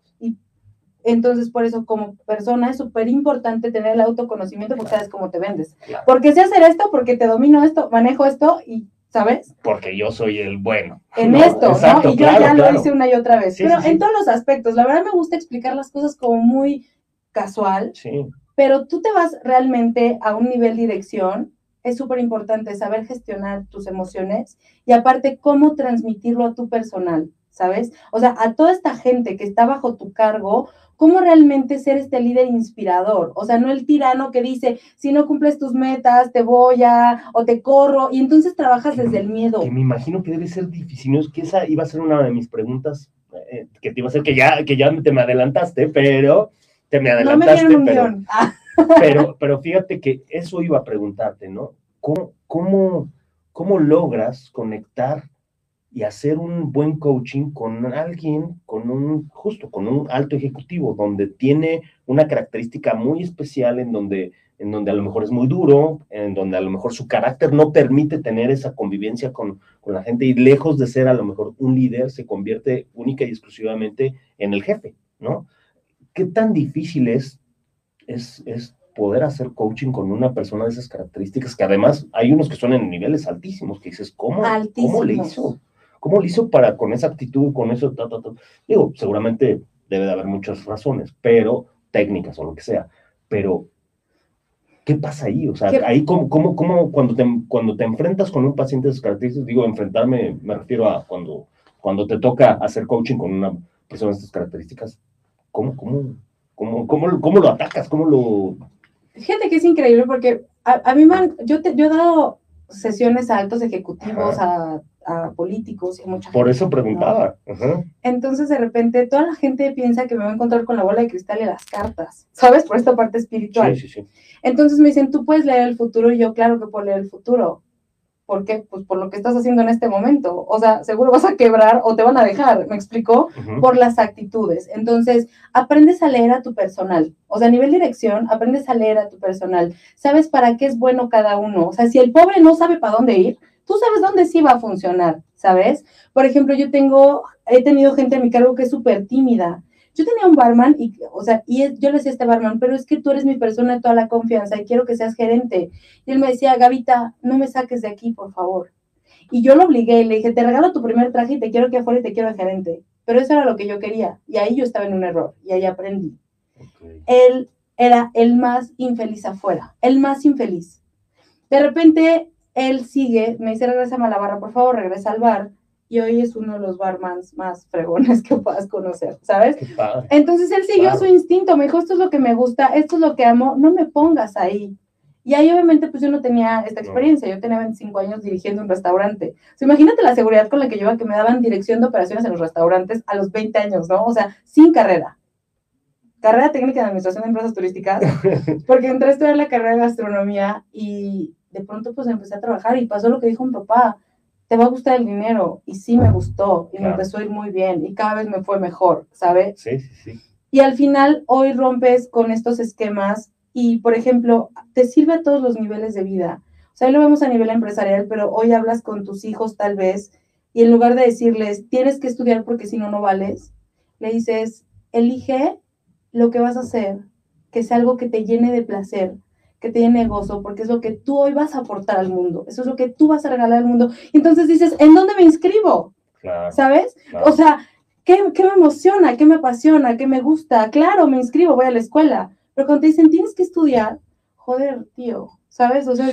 Entonces, por eso, como persona, es súper importante tener el autoconocimiento porque sabes cómo te vendes. Porque sé hacer esto, porque te domino esto, manejo esto y, ¿sabes? Porque yo soy el bueno. En esto, ¿no? Y yo ya lo hice una y otra vez. Pero en todos los aspectos, la verdad me gusta explicar las cosas como muy casual. Sí. Pero tú te vas realmente a un nivel dirección es súper importante saber gestionar tus emociones y aparte cómo transmitirlo a tu personal, ¿sabes? O sea, a toda esta gente que está bajo tu cargo, cómo realmente ser este líder inspirador. O sea, no el tirano que dice, si no cumples tus metas, te voy a, o te corro, y entonces trabajas desde el miedo. Que me imagino que debe ser difícil, ¿no? Es que esa iba a ser una de mis preguntas, eh, que te iba a ser que ya, que ya te me adelantaste, pero te me adelantaste. No me pero, pero, pero fíjate que eso iba a preguntarte, ¿no? ¿Cómo, cómo, cómo logras conectar y hacer un buen coaching con alguien, con un, justo, con un alto ejecutivo, donde tiene una característica muy especial en donde, en donde a lo mejor es muy duro, en donde a lo mejor su carácter no permite tener esa convivencia con, con la gente y lejos de ser a lo mejor un líder, se convierte única y exclusivamente en el jefe, ¿no? ¿Qué tan difícil es es, es poder hacer coaching con una persona de esas características, que además hay unos que son en niveles altísimos, que dices, ¿cómo, ¿cómo le hizo? ¿Cómo le hizo para con esa actitud, con eso? Digo, seguramente debe de haber muchas razones, pero técnicas o lo que sea, pero ¿qué pasa ahí? O sea, ahí cómo, cómo, cómo cuando, te, cuando te enfrentas con un paciente de esas características, digo, enfrentarme, me refiero a cuando, cuando te toca hacer coaching con una persona de estas características, ¿cómo, cómo, ¿Cómo, cómo, cómo lo atacas? ¿Cómo lo...? Fíjate que es increíble porque a, mí me yo, te, yo he dado sesiones a altos ejecutivos, a, a, políticos y mucha Por eso preguntaba. Entonces, de repente, toda la gente piensa que me va a encontrar con la bola de cristal y las cartas, ¿sabes? Por esta parte espiritual. Sí, sí, sí. Entonces me dicen, tú puedes leer el futuro y yo, claro que puedo leer el futuro. ¿Por qué? Pues por lo que estás haciendo en este momento. O sea, seguro vas a quebrar o te van a dejar, ¿me explico? Por las actitudes. Entonces, aprendes a leer a tu personal. O sea, a nivel dirección, aprendes a leer a tu personal. Sabes para qué es bueno cada uno. O sea, si el pobre no sabe para dónde ir, tú sabes dónde sí va a funcionar, ¿sabes? Por ejemplo, yo tengo, he tenido gente a mi cargo que es súper tímida yo tenía un barman y, o sea, y yo le decía a este barman, pero es que tú eres mi persona de toda la confianza y quiero que seas gerente. Y él me decía, Gavita, no me saques de aquí, por favor. Y yo lo obligué y le dije, te regalo tu primer traje y te quiero que afuera y te quiero de gerente. Pero eso era lo que yo quería. Y ahí yo estaba en un error y ahí aprendí. Él era el más infeliz afuera, el más infeliz. De repente, él sigue, me dice, regresa a la barra, por favor, regresa al bar y hoy es uno de los barmans más fregones que puedas conocer, ¿sabes? Entonces él siguió su instinto, me dijo, esto es lo que me gusta, esto es lo que amo, no me pongas ahí. Y ahí obviamente pues yo no tenía esta experiencia, yo tenía 25 años dirigiendo un restaurante. O imagínate la seguridad con la que yo iba, que me daban dirección de operaciones en los restaurantes a los 20 años, ¿no? O sea, sin carrera. Carrera técnica de administración de empresas turísticas, porque entré a estudiar la carrera de gastronomía y de pronto pues empecé a trabajar y pasó lo que dijo mi papá, te va a gustar el dinero. Y sí me gustó y me empezó a ir muy bien y cada vez me fue mejor, ¿sabes? Sí, sí, sí. Y al final hoy rompes con estos esquemas y, por ejemplo, te sirve a todos los niveles de vida. O sea, hoy lo vemos a nivel empresarial, pero hoy hablas con tus hijos tal vez y en lugar de decirles, tienes que estudiar porque si no, no vales, le dices, elige lo que vas a hacer, que sea algo que te llene de placer, que tiene gozo, porque es lo que tú hoy vas a aportar al mundo, eso es lo que tú vas a regalar al mundo. Entonces dices, ¿en dónde me inscribo? ¿Sabes? O sea, ¿qué, me emociona? ¿Qué me apasiona? ¿Qué me gusta? Claro, me inscribo, voy a la escuela. Pero cuando te dicen, tienes que estudiar, joder, tío, ¿sabes? O sea,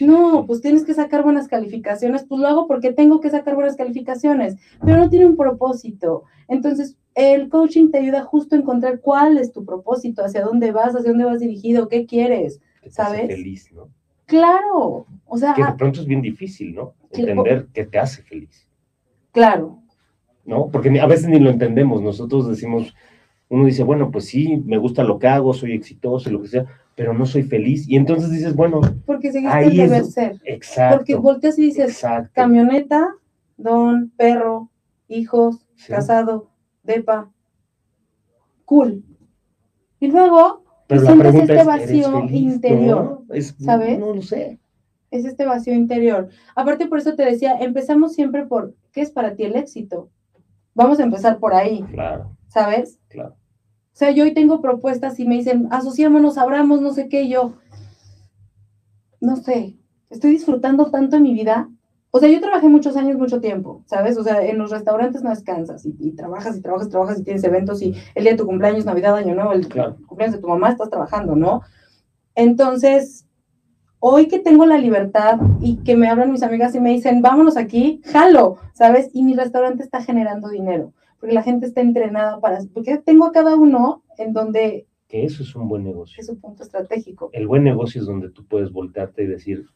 no, pues tienes que sacar buenas calificaciones, pues lo hago porque tengo que sacar buenas calificaciones, pero no tiene un propósito. Entonces, el coaching te ayuda justo a encontrar cuál es tu propósito, hacia dónde vas, hacia dónde vas dirigido, qué quieres. ¿Sabes? feliz, ¿no? Claro, o sea... Que de pronto es bien difícil, ¿no? Entender qué te hace feliz. Claro. ¿No? Porque a veces ni lo entendemos, nosotros decimos, uno dice, bueno, pues sí, me gusta lo que hago, soy exitoso y lo que sea, pero no soy feliz. Y entonces dices, bueno, porque seguiste el deber ser. Exacto. Porque volteas y dices, camioneta, don, perro, hijos, casado, depa, cool. Y luego pero la pregunta este vacío interior, ¿sabes? No lo sé. Es este vacío interior. Aparte, por eso te decía, empezamos siempre por, ¿qué es para ti el éxito? Vamos a empezar por ahí. Claro. ¿Sabes? Claro. O sea, yo hoy tengo propuestas y me dicen, asociémonos, abramos, no sé qué, y yo, no sé, estoy disfrutando tanto en mi vida. O sea, yo trabajé muchos años, mucho tiempo, ¿sabes? O sea, en los restaurantes no descansas y, y trabajas y trabajas, trabajas y tienes eventos y el día de tu cumpleaños, Navidad, Año Nuevo, el Claro. cumpleaños de tu mamá, estás trabajando, ¿no? Entonces, hoy que tengo la libertad y que me hablan mis amigas y me dicen, vámonos aquí, jalo, ¿sabes? Y mi restaurante está generando dinero, porque la gente está entrenada para, porque tengo a cada uno en donde Que eso es un buen negocio. es su punto estratégico. El buen negocio es donde tú puedes voltearte y decir,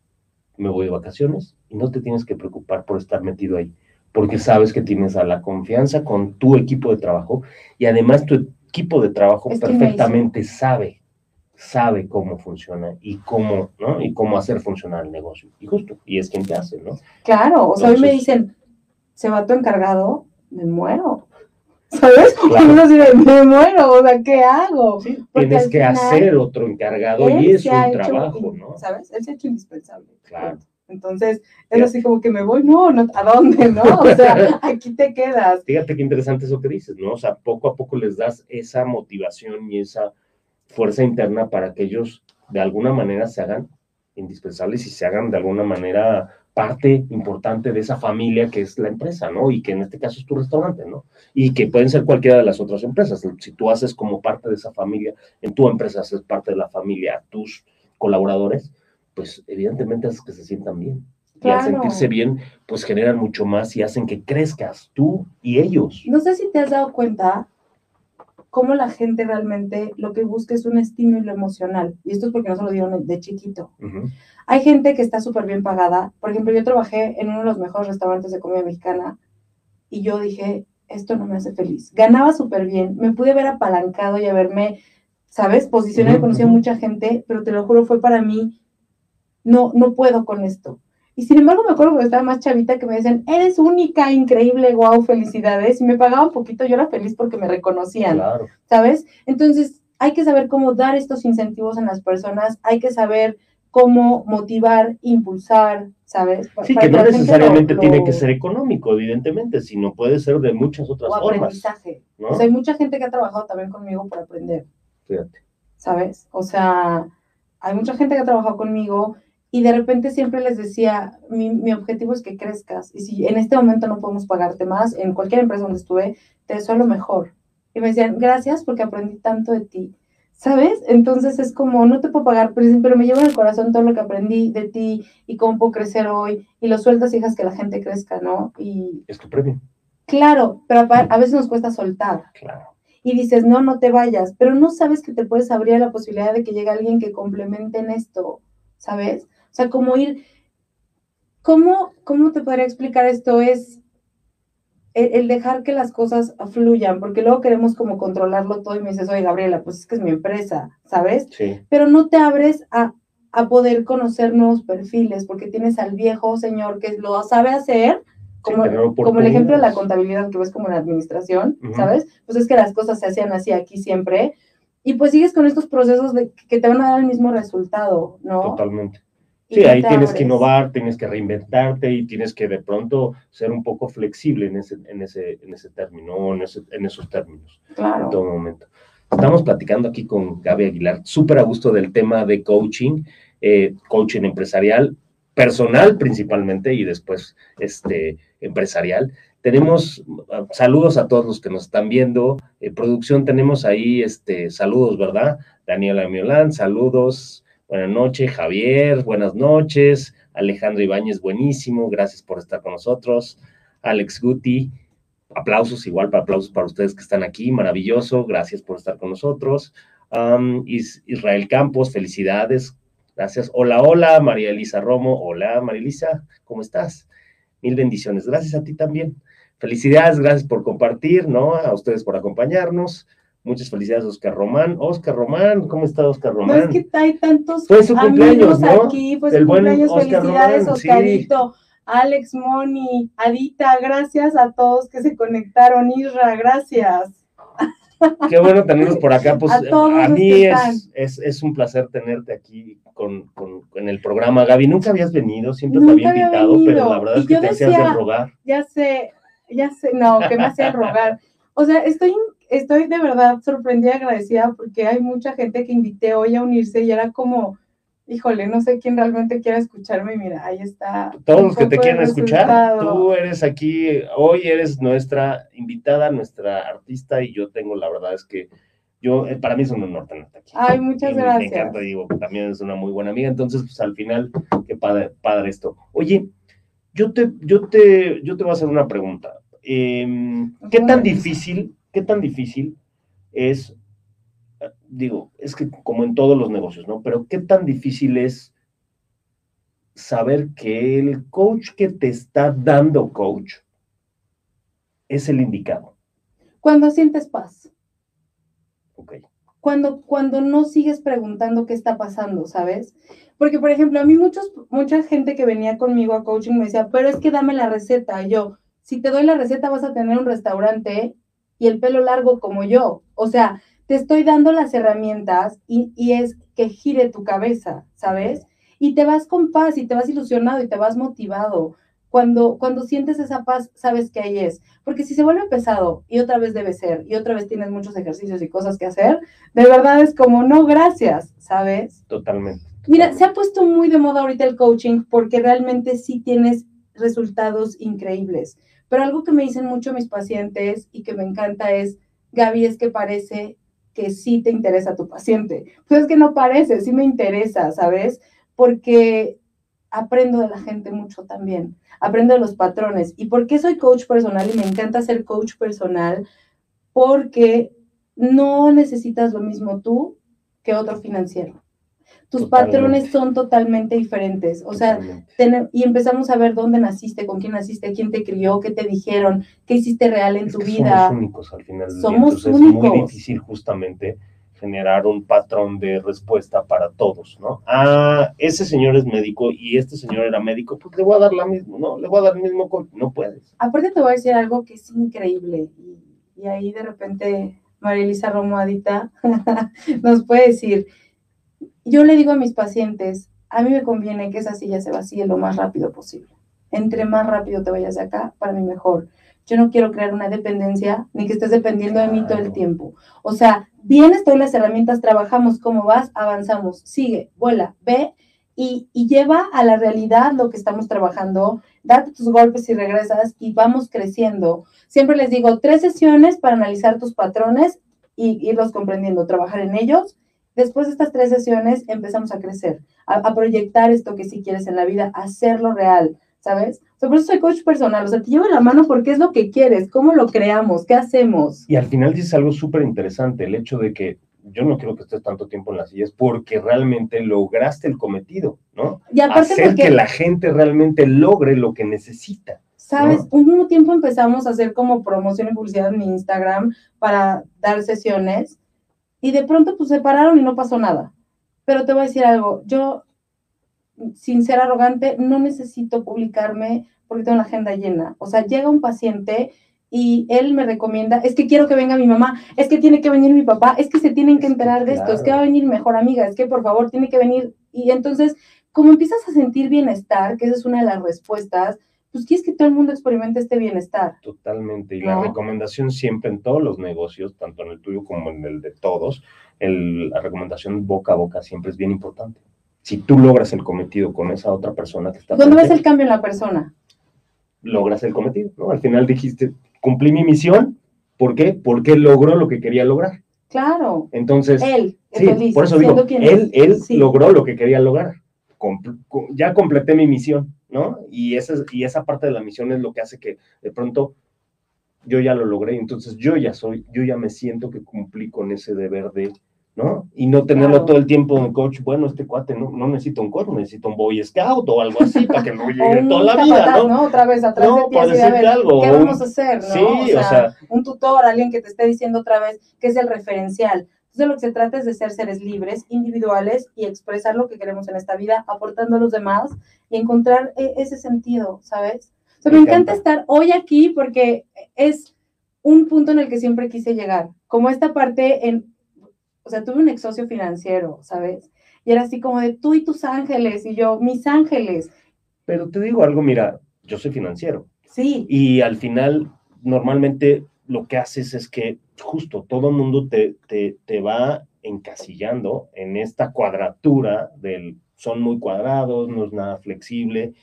me voy de vacaciones y no te tienes que preocupar por estar metido ahí, porque sabes que tienes a la confianza con tu equipo de trabajo y además tu equipo de trabajo Es perfectamente sabe, sabe cómo funciona y cómo, ¿no? Y cómo hacer funcionar el negocio. Y justo, y es quien te hace, ¿no? Claro, o sea, hoy me Entonces- dicen, se va tu encargado, me muero. ¿Sabes? Claro. Uno de, me muero, o sea, ¿qué hago? Tienes que final, hacer otro encargado y es un hecho trabajo, ¿no? ¿Sabes? Él se ha hecho indispensable. Claro. Entonces, es así como que me voy, no, no, ¿a dónde? No, o sea, aquí te quedas. Fíjate qué interesante eso que dices, ¿no? O sea, poco a poco les das esa motivación y esa fuerza interna para que ellos de alguna manera se hagan indispensables y se hagan de alguna manera parte importante de esa familia que es la empresa, ¿no? Y que en este caso es tu restaurante, ¿no? Y que pueden ser cualquiera de las otras empresas. Si tú haces como parte de esa familia, en tu empresa haces parte de la familia, a tus colaboradores, pues evidentemente haces que se sientan bien. Y al Claro. sentirse bien, pues generan mucho más y hacen que crezcas tú y ellos. No sé si te has dado cuenta cómo la gente realmente lo que busca es un estímulo emocional. Y esto es porque no se lo dieron de chiquito. Hay gente que está súper bien pagada. Por ejemplo, yo trabajé en uno de los mejores restaurantes de comida mexicana y yo dije, esto no me hace feliz. Ganaba súper bien, me pude haber apalancado y haberme, ¿sabes? Posicionado y Ujú, conocí a mucha gente, pero te lo juro, fue para mí, no, no puedo con esto. Y sin embargo, me acuerdo cuando estaba más chavita que me decían, eres única, increíble, wow, felicidades. Y me pagaban poquito, yo era feliz porque me reconocían. Claro. ¿sabes? Entonces, hay que saber cómo dar estos incentivos en las personas, hay que saber cómo motivar, impulsar, ¿sabes? Sí, para que no necesariamente lo- tiene que ser económico, evidentemente, sino puede ser de muchas otras O formas. aprendizaje. ¿no? O sea, hay mucha gente que ha trabajado también conmigo por aprender, Fíjate. ¿sabes? O sea, hay mucha gente que ha trabajado conmigo y de repente siempre les decía, mi, mi objetivo es que crezcas. Y si en este momento no podemos pagarte más, en cualquier empresa donde estuve, te deseo lo mejor. Y me decían, gracias porque aprendí tanto de ti. ¿Sabes? Entonces es como, no te puedo pagar, pero, me llevo en el corazón todo lo que aprendí de ti y cómo puedo crecer hoy. Y lo sueltas y dejas que la gente crezca, ¿no? Y Es tu premio. claro, pero a, a veces nos cuesta soltar Claro. y dices, no, no te vayas, pero no sabes que te puedes abrir a la posibilidad de que llegue alguien que complemente en esto, ¿sabes? O sea, como ir, ¿cómo, cómo te podría explicar esto? Es el, el dejar que las cosas fluyan, porque luego queremos como controlarlo todo y me dices, oye, Gabriela, pues es que es mi empresa, ¿sabes? Sí. Pero no te abres a, a poder conocer nuevos perfiles, porque tienes al viejo señor que lo sabe hacer, como, como el ejemplo de la contabilidad que ves como en la administración. ¿sabes? Pues es que las cosas se hacían así aquí siempre. Y pues sigues con estos procesos de, que te van a dar el mismo resultado, ¿no? Totalmente. Sí, ahí tienes que innovar, tienes que reinventarte y tienes que de pronto ser un poco flexible en ese, en ese, en ese término, en, ese- en esos términos, en Claro. todo momento. Estamos platicando aquí con Gaby Aguilar, súper a gusto del tema de coaching, eh, coaching empresarial, personal principalmente y después este, empresarial. Tenemos uh, saludos a todos los que nos están viendo. Eh, producción, tenemos ahí este, saludos, ¿verdad? Daniela Miolán, saludos. Buenas noches, Javier, buenas noches. Alejandro Ibáñez, buenísimo, gracias por estar con nosotros. Alex Guti, aplausos, igual para aplausos para ustedes que están aquí, maravilloso, gracias por estar con nosotros. Israel Campos, felicidades, gracias. Hola, hola, María Elisa Romo, hola, María Elisa, ¿cómo estás? Mil bendiciones, gracias a ti también. Felicidades, gracias por compartir, ¿no? A ustedes por acompañarnos. Muchas felicidades, Oscar Román. Oscar Román, ¿cómo está Oscar No Román? es que hay tantos Fue su cumpleaños, amigos ¿no? aquí, pues El buen cumpleaños, Oscar felicidades, Román, sí. Oscarito, Alex, Moni, Adita, gracias a todos que se conectaron, Isra, gracias. Qué bueno tenerlos por acá. Pues A todos a mí es, es, es un placer tenerte aquí con, con, en el programa. Gaby, nunca habías venido, siempre Nunca te había había invitado, pero la verdad Y es que te hacías de rogar. Ya sé, ya sé, no, que me hacían rogar. O sea, estoy, estoy de verdad sorprendida y agradecida porque hay mucha gente que invité hoy a unirse y era como, híjole, no sé quién realmente quiera escucharme. Mira, ahí está. Todos los que te quieren escuchar, tú eres aquí, hoy eres nuestra invitada, nuestra artista y yo tengo, la verdad es que yo, eh, para mí es un honor tenerte aquí. Ay, muchas gracias. Me encanta, digo, también es una muy buena amiga, entonces, pues al final, qué padre, padre esto. Oye, yo te, yo te, yo te voy a hacer una pregunta. Em, ¿Qué tan difícil, qué tan difícil es, digo, es que como en todos los negocios, ¿no? Pero qué tan difícil es saber que el coach que te está dando coach es el indicado. Cuando sientes paz. Ok. Cuando, cuando no sigues preguntando qué está pasando, ¿sabes? Porque, por ejemplo, a mí muchos, mucha gente que venía conmigo a coaching me decía, pero es que dame la receta. yo, si te doy la receta vas a tener un restaurante y el pelo largo como yo. O sea, te estoy dando las herramientas y, y es que gire tu cabeza, ¿sabes? Y te vas con paz y te vas ilusionado y te vas motivado. Cuando, cuando sientes esa paz, sabes que ahí es. Porque si se vuelve pesado y otra vez debe ser y otra vez tienes muchos ejercicios y cosas que hacer, de verdad es como, no, gracias, ¿sabes? Totalmente. Mira, se ha puesto muy de moda ahorita el coaching porque realmente sí tienes resultados increíbles. Pero algo que me dicen mucho mis pacientes y que me encanta es, Gaby, es que parece que sí te interesa tu paciente. Pues es que no parece, sí me interesa, ¿sabes? Porque aprendo de la gente mucho también, aprendo de los patrones. ¿Y por qué soy coach personal y me encanta ser coach personal? Porque no necesitas lo mismo tú que otro financiero tus patrones son totalmente diferentes. O sea, y empezamos a ver dónde naciste, con quién naciste, quién te crió, qué te dijeron, qué hiciste real en tu vida. Somos únicos al final. somos únicos. Es muy difícil justamente generar un patrón de respuesta para todos, ¿no? Ah, ese señor es médico y este señor era médico, pues le voy a dar la misma, ¿no? Le voy a dar el mismo, no puedes. Aparte te voy a decir algo que es increíble y, ahí de repente María Elisa Romuadita nos puede decir, yo le digo a mis pacientes, a mí me conviene que esa silla se vacíe lo más rápido posible. Entre más rápido te vayas de acá, para mí mejor. Yo no quiero crear una dependencia ni que estés dependiendo de mí todo el tiempo. O sea, vienes todas las herramientas, trabajamos, cómo vas, avanzamos, sigue, vuela, ve y, y, lleva a la realidad lo que estamos trabajando, date tus golpes y regresas y vamos creciendo. Siempre les digo, tres sesiones para analizar tus patrones y irlos comprendiendo, trabajar en ellos Después de estas tres sesiones empezamos a crecer, a, proyectar esto que sí quieres en la vida, a hacerlo real, ¿sabes? Por eso soy coach personal, o sea, te llevo la mano porque es lo que quieres, cómo lo creamos, qué hacemos. Y al final dices algo súper interesante, el hecho de que yo no quiero que estés tanto tiempo en las sillas porque realmente lograste el cometido, ¿no? Y aparte Hacer que la gente realmente logre lo que necesita. ¿Sabes? Un mismo tiempo empezamos a hacer como promoción y publicidad en mi Instagram para dar sesiones y de pronto pues se pararon y no pasó nada. Pero te voy a decir algo, yo, sin ser arrogante, no necesito publicarme porque tengo una agenda llena. O sea, llega un paciente y él me recomienda, es que quiero que venga mi mamá, es que tiene que venir mi papá, es que se tienen que enterar de esto, es que va a venir mejor amiga, es que por favor tiene que venir. Y entonces, como empiezas a sentir bienestar, que esa es una de las respuestas, pues quieres que todo el mundo experimente este bienestar. Totalmente. Y la recomendación siempre en todos los negocios, tanto en el tuyo como en el de todos, la recomendación boca a boca siempre es bien importante. Si tú logras el cometido con esa otra persona que está... ¿Dónde ves el cambio en la persona? Logras el cometido, ¿no? Al final dijiste, cumplí mi misión. ¿Por qué? Porque logró lo que quería lograr. Claro. Entonces, él, sí, por eso digo, él, él logró lo que quería lograr. ya completé mi misión. ¿No? Y esa, y esa parte de la misión es lo que hace que de pronto yo ya lo logré, entonces yo ya soy, yo ya me siento que cumplí con ese deber de, ¿no? Y no tenerlo todo el tiempo en coach, bueno, este cuate no, no necesito un coach, necesito un boy scout o algo así para que no llegue toda la vida, ¿no? Otra vez atrás de ti, así, a ver, algo, ¿qué vamos a hacer, no? Sí, o sea, un tutor, alguien que te esté diciendo otra vez que es el referencial. Entonces, lo que se trata es de ser seres libres, individuales y expresar lo que queremos en esta vida, aportando a los demás y encontrar e, ese sentido, ¿sabes? O sea, me, encanta. estar hoy aquí porque es un punto en el que siempre quise llegar. Como esta parte en, o sea, tuve un exocio financiero, ¿sabes? Y era así como de tú y tus ángeles y yo, mis ángeles. Pero te digo algo, mira, yo soy financiero. Sí. Y al final, normalmente lo que haces es que justo todo el mundo te, te, te va encasillando en esta cuadratura del son muy cuadrados, no es nada flexible,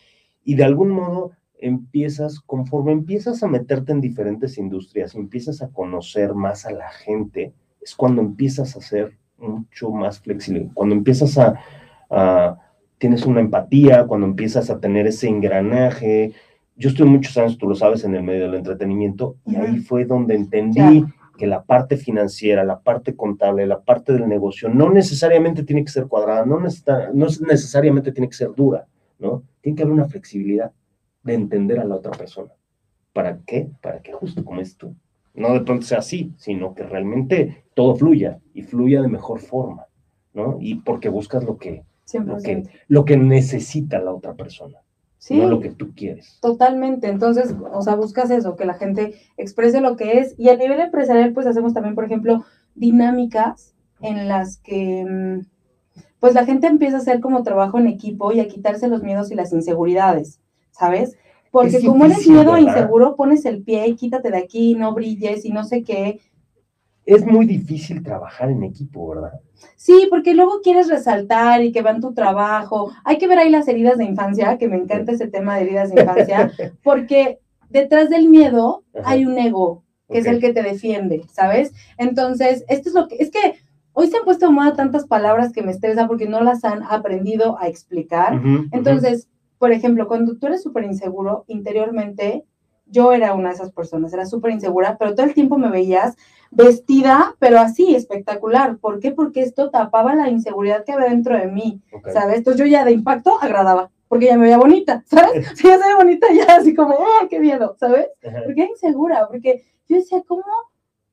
y de algún modo empiezas, conforme empiezas a meterte en diferentes industrias, empiezas a conocer más a la gente, es cuando empiezas a ser mucho más flexible, cuando empiezas a, tienes una empatía, cuando empiezas a tener ese engranaje. Yo estuve muchos años, tú lo sabes, en el medio del entretenimiento, y ahí fue donde entendí que la parte financiera, la parte contable, la parte del negocio, no necesariamente tiene que ser cuadrada, no, no necesariamente tiene que ser dura, ¿no? Tiene que haber una flexibilidad de entender a la otra persona. ¿Para qué? Para que justo como es tú, no de pronto sea así, sino que realmente todo fluya y fluya de mejor forma, ¿no? Y porque buscas lo que, lo que, lo que necesita la otra persona. No lo que tú quieres. Totalmente. Entonces, o sea, buscas eso, que la gente exprese lo que es. Y a nivel empresarial, pues hacemos también, por ejemplo, dinámicas en las que, mm, pues la gente empieza a hacer como trabajo en equipo y a quitarse los miedos y las inseguridades, ¿sabes? Porque como eres miedo e inseguro, pones el pie y quítate de aquí, no brilles y no sé qué. Es muy difícil trabajar en equipo, ¿verdad? Sí, porque luego quieres resaltar y que van tu trabajo. Hay que ver ahí las heridas de infancia, que me encanta ese tema de heridas de infancia, porque detrás del miedo hay un ego, que es el que te defiende, ¿sabes? Entonces, esto es lo que, es que hoy se han puesto de moda tantas palabras que me estresan porque no las han aprendido a explicar. Entonces, por ejemplo, cuando tú eres súper inseguro interiormente, yo era una de esas personas, era súper insegura, pero todo el tiempo me veías vestida, pero así, espectacular. ¿Por qué? Porque esto tapaba la inseguridad que había dentro de mí, ¿sabes? Entonces yo ya de impacto agradaba, porque ya me veía bonita, ¿sabes? Si ya se ve bonita, ya así como, ¡ah, qué miedo! ¿Sabes? Porque era insegura, porque yo decía, ¿cómo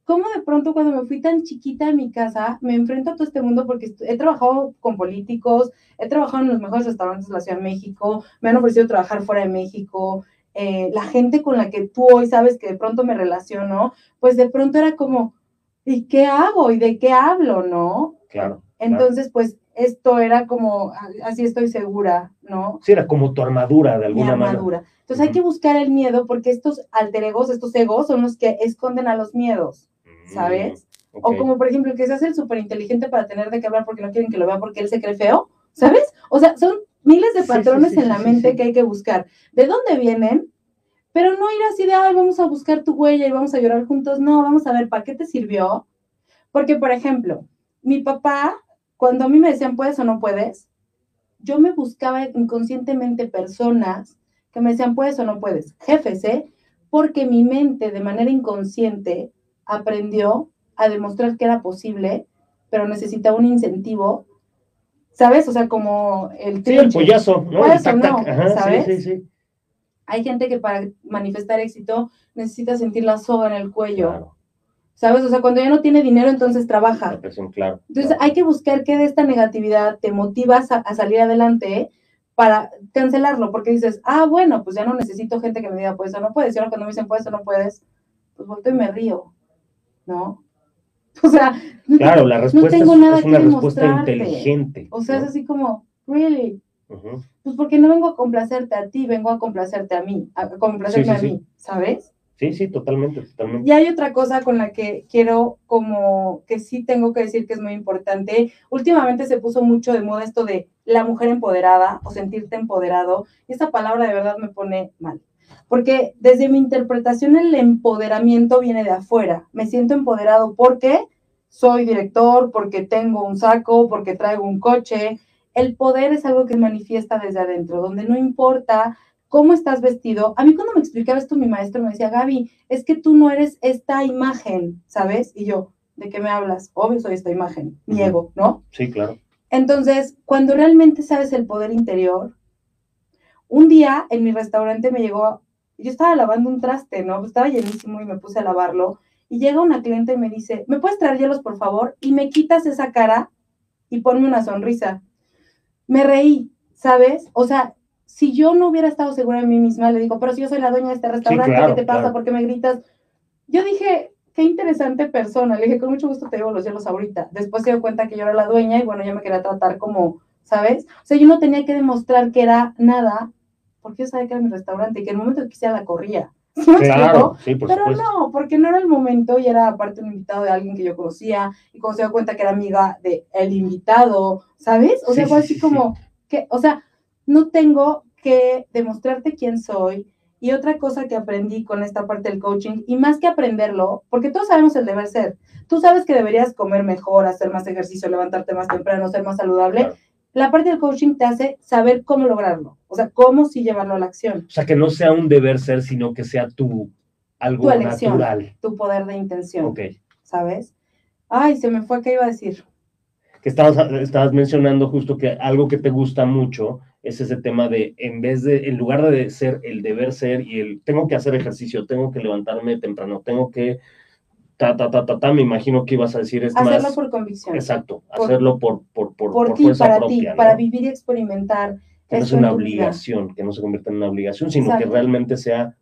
cómo de pronto cuando me fui tan chiquita en mi casa, me enfrento a todo este mundo porque he trabajado con políticos, he trabajado en los mejores restaurantes de la Ciudad de México, me han ofrecido trabajar fuera de México, eh, la gente con la que tú hoy sabes que de pronto me relaciono, pues de pronto era como, ¿y qué hago? ¿Y de qué hablo? ¿No? Claro. Entonces, pues esto era como, así estoy segura, ¿no? Sí, era como tu armadura de alguna manera. armadura. Entonces hay que buscar el miedo porque estos alter egos, estos egos son los que esconden a los miedos. ¿sabes? Mm, o como, por ejemplo, que se hace el súper inteligente para tener de qué hablar porque no quieren que lo vea porque él se cree feo, ¿sabes? O sea, son miles de patrones en la mente que hay que buscar. ¿De dónde vienen? Pero no ir así de, ay, vamos a buscar tu huella y vamos a llorar juntos. No, vamos a ver, ¿para qué te sirvió? Porque, por ejemplo, mi papá, cuando a mí me decían, puedes o no puedes, yo me buscaba inconscientemente personas que me decían, puedes o no puedes. Jefes, ¿eh? Porque mi mente, de manera inconsciente, aprendió a demostrar que era posible, pero necesitaba un incentivo, ¿sabes? O sea, como el Sí, el pollazo, ¿no? ¿sabes? Sí, sí, sí. Hay gente que para manifestar éxito necesita sentir la soga en el cuello. ¿Sabes? O sea, cuando ya no tiene dinero, entonces trabaja. claro. Entonces hay que buscar qué de esta negatividad te motivas a, salir adelante para cancelarlo, porque dices, ah, bueno, pues ya no necesito gente que me diga, pues eso no puedes. Y ahora cuando me dicen, pues eso no puedes, pues volteo y me río. ¿no? O sea, claro, la respuesta es, una respuesta inteligente. O sea, es así como, really. Pues porque no vengo a complacerte a ti, vengo a complacerte a mí, a complacerme a mí, ¿sabes? Sí, sí, totalmente, totalmente. Y hay otra cosa con la que quiero, como que sí tengo que decir que es muy importante. Últimamente se puso mucho de moda esto de la mujer empoderada o sentirte empoderado. Y esa palabra de verdad me pone mal. Porque desde mi interpretación el empoderamiento viene de afuera. Me siento empoderado porque soy director, porque tengo un saco, porque traigo un coche. El poder es algo que manifiesta desde adentro, donde no importa cómo estás vestido. A mí cuando me explicaba esto mi maestro me decía, Gaby, es que tú no eres esta imagen, ¿sabes? Y yo, ¿de qué me hablas? Obvio soy esta imagen, mi ego, ¿no? Sí, claro. Entonces, cuando realmente sabes el poder interior, un día en mi restaurante me llegó yo estaba lavando un traste, ¿no? Estaba llenísimo y me puse a lavarlo. Y llega una cliente y me dice, ¿me puedes traer hielos, por favor? Y me quitas esa cara y ponme una sonrisa. Me reí, ¿sabes? O sea, si yo no hubiera estado segura de mí misma, le digo, pero si yo soy la dueña de este restaurante, ¿qué te pasa? ¿Por qué me gritas? Yo dije, qué interesante persona. Le dije, con mucho gusto te llevo los hielos ahorita. Después se dio cuenta que yo era la dueña y bueno, ya me quería tratar como, ¿sabes? O sea, yo no tenía que demostrar que era nada porque yo sabía que era mi restaurante y que en el momento que quisiera la corría, ¿Sí me Claro, explico? sí, por Pero supuesto. no, porque no era el momento y era aparte un invitado de alguien que yo conocía y cuando se dio cuenta que era amiga de el invitado, ¿sabes? O sea, Sí, fue sí, así sí, como que, o sea, no tengo que demostrarte quién soy. Y otra cosa que aprendí con esta parte del coaching, y más que aprenderlo, porque todos sabemos el deber ser. Tú sabes que deberías comer mejor, hacer más ejercicio, levantarte más temprano, ser más saludable. Claro. La parte del coaching te hace saber cómo lograrlo, o sea, cómo sí llevarlo a la acción, O sea, que no sea un deber ser, sino que sea tu algo Tu elección. natural. tu poder de intención. Ok. ¿sabes? Ay, se me fue, ¿qué iba a decir? Que estabas, estabas mencionando justo que algo que te gusta mucho es ese tema de, en vez de, en lugar de ser el deber ser y el tengo que hacer ejercicio, tengo que levantarme temprano, tengo que, ta, ta, ta, ta, ta, me imagino que ibas a decir es Hacerlo más, por convicción. exacto, Por- hacerlo por, por, por, por, por ti, fuerza para propia, ti, ¿no? para vivir y experimentar. Que no eso sea una obligación, que no se convierta en una obligación, sino que realmente sea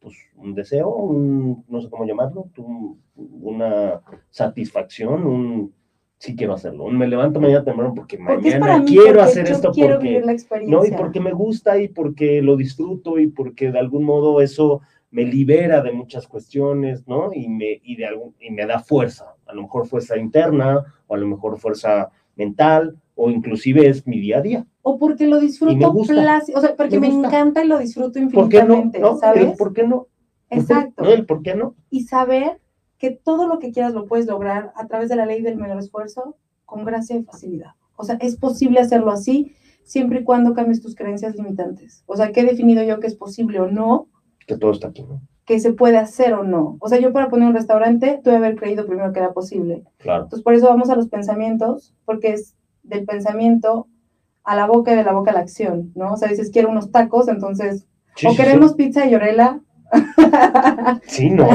pues, un deseo, un, no sé cómo llamarlo, un- una satisfacción, un sí quiero hacerlo, un me levanto mañana temprano porque Porque es mañana mí, quiero porque hacer esto quiero porque no y porque me gusta y porque lo disfruto y porque de algún modo eso me libera de muchas cuestiones, ¿no? Y me, y de algún, y me da fuerza, a lo mejor fuerza interna, o a lo mejor fuerza mental, o inclusive es mi día a día. O porque lo disfruto gusta. pláci- o sea, porque Me encanta y lo disfruto ¿Por qué no? infinitamente, ¿sabes? ¿Por qué no? Exacto. ¿Por qué no? Y saber que todo lo que quieras lo puedes lograr a través de la ley del menor esfuerzo con gracia y facilidad. O sea, es posible hacerlo así siempre y cuando cambies tus creencias limitantes. O sea, que he definido yo que es posible o no, Que todo está aquí, ¿no? que se puede hacer o no. O sea, yo para poner un restaurante tuve que haber creído primero que era posible. Claro. Entonces, por eso vamos a los pensamientos, porque es del pensamiento a la boca y de la boca a la acción, ¿no? O sea, dices, quiero unos tacos, entonces, Sí, o sí, queremos pizza y orela. Sí, ¿no?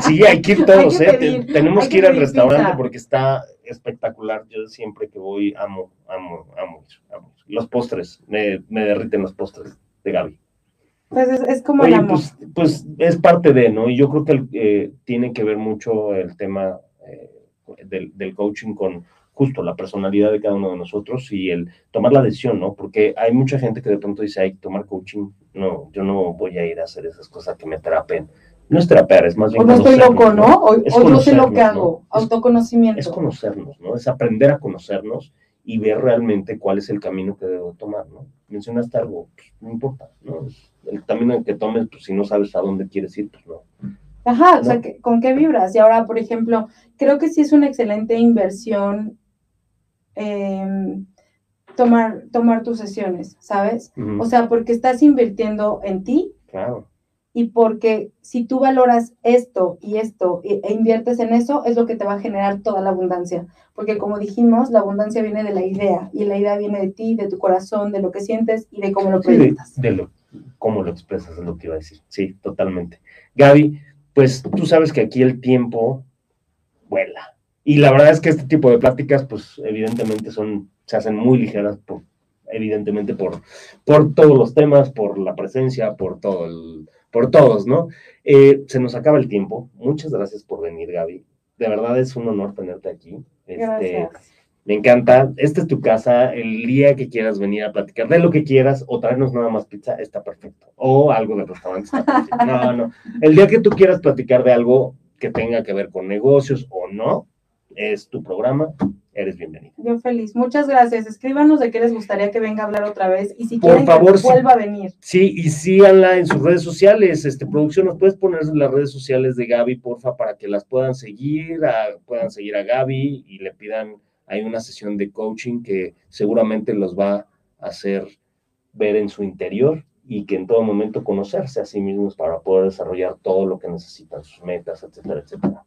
Sí, hay que ir todos, que ¿eh? Pedir, Tenemos que ir al restaurante pizza. porque está espectacular. Yo siempre que voy amo, amo, amo amo. Los postres, me, me derriten los postres de Gaby. Pues es, es como el Oye, amor. pues, pues es parte de, ¿no? Y yo creo que eh, tiene que ver mucho el tema eh, del, del coaching con justo la personalidad de cada uno de nosotros y el tomar la decisión, ¿no? Porque hay mucha gente que de pronto dice, ay, tomar coaching, no, yo no voy a ir a hacer esas cosas que me terapen. No es terapear, es más bien o no estoy loco, ¿no? O, Es o yo sé lo que hago. ¿no? Autoconocimiento. Es conocernos, ¿no? Es aprender a conocernos y ver realmente cuál es el camino que debo tomar, ¿no? Mencionaste algo, pues, no importa, ¿no? El camino que tomes, pues si no sabes a dónde quieres ir, pues no. Ajá, o sea, ¿no? que- ¿con qué vibras? Y ahora, por ejemplo, creo que sí es una excelente inversión em, tomar, tomar tus sesiones, ¿sabes? O sea, porque estás invirtiendo en ti claro, y porque si tú valoras esto y esto e, e inviertes en eso, es lo que te va a generar toda la abundancia. Porque como dijimos, la abundancia viene de la idea y la idea viene de ti, de tu corazón, de lo que sientes y de cómo lo Sí, de, proyectas. de lo, cómo lo expresas es lo que iba a decir. Sí, totalmente. Gaby, pues tú sabes que aquí el tiempo vuela. Y la verdad es que este tipo de pláticas, pues evidentemente son, se hacen muy ligeras, por, evidentemente por, por todos los temas, por la presencia, por todo el, por todos, ¿no? Eh, se nos acaba el tiempo. Muchas gracias por venir, Gaby. De verdad es un honor tenerte aquí. Este, Gracias. me encanta. Esta es tu casa. El día que quieras venir a platicar de lo que quieras o traernos nada más pizza, está perfecto. O algo de restaurante, está perfecto. No, no. El día que tú quieras platicar de algo que tenga que ver con negocios o no, es tu programa. Eres bienvenido. Yo feliz. Muchas gracias. Escríbanos de qué les gustaría que venga a hablar otra vez y si Por quieren favor, que sí. vuelva a venir. Sí, y síganla en sus redes sociales. Este, producción, ¿nos puedes poner en las redes sociales de Gaby, porfa, para que las puedan seguir, a- puedan seguir a Gaby y le pidan, hay una sesión de coaching que seguramente los va a hacer ver en su interior y que en todo momento conocerse a sí mismos para poder desarrollar todo lo que necesitan, sus metas, etcétera, etcétera.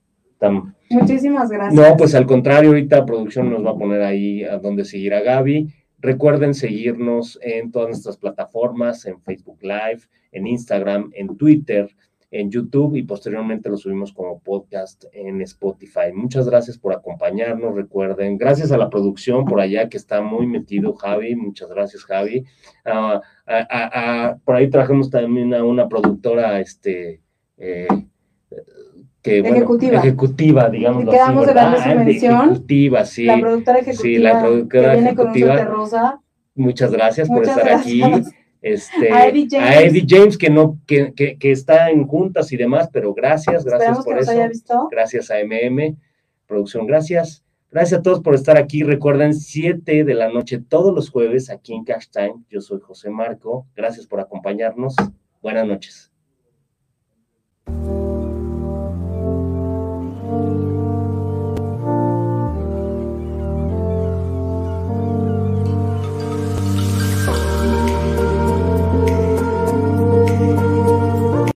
Muchísimas gracias. no, pues al contrario, ahorita producción nos va a poner ahí a donde seguir a Gaby. Recuerden seguirnos en todas nuestras plataformas, en Facebook Live, en Instagram, en Twitter, en YouTube y posteriormente lo subimos como podcast en Spotify. Muchas gracias por acompañarnos, recuerden. Gracias a la producción por allá que está muy metido Javi. Muchas gracias, Javi. Ah, a- a- a- por ahí trajimos también a una productora, este... eh, que, bueno, Ejecutiva. ejecutiva, digamos. Quedamos de darle su mención. Ejecutiva, sí. la productora ejecutiva sí, la productora que viene con un rosa. Muchas gracias por estar aquí. Este, A Eddie James. a Eddie James, que no, que, que, que está en juntas y demás, pero gracias, gracias Esperamos por eso. haya visto. Gracias a MM Producción, gracias. Gracias a todos por estar aquí. Recuerden, 7 de la noche todos los jueves aquí en Cash Time. Yo soy José Marco. Gracias por acompañarnos. Buenas noches.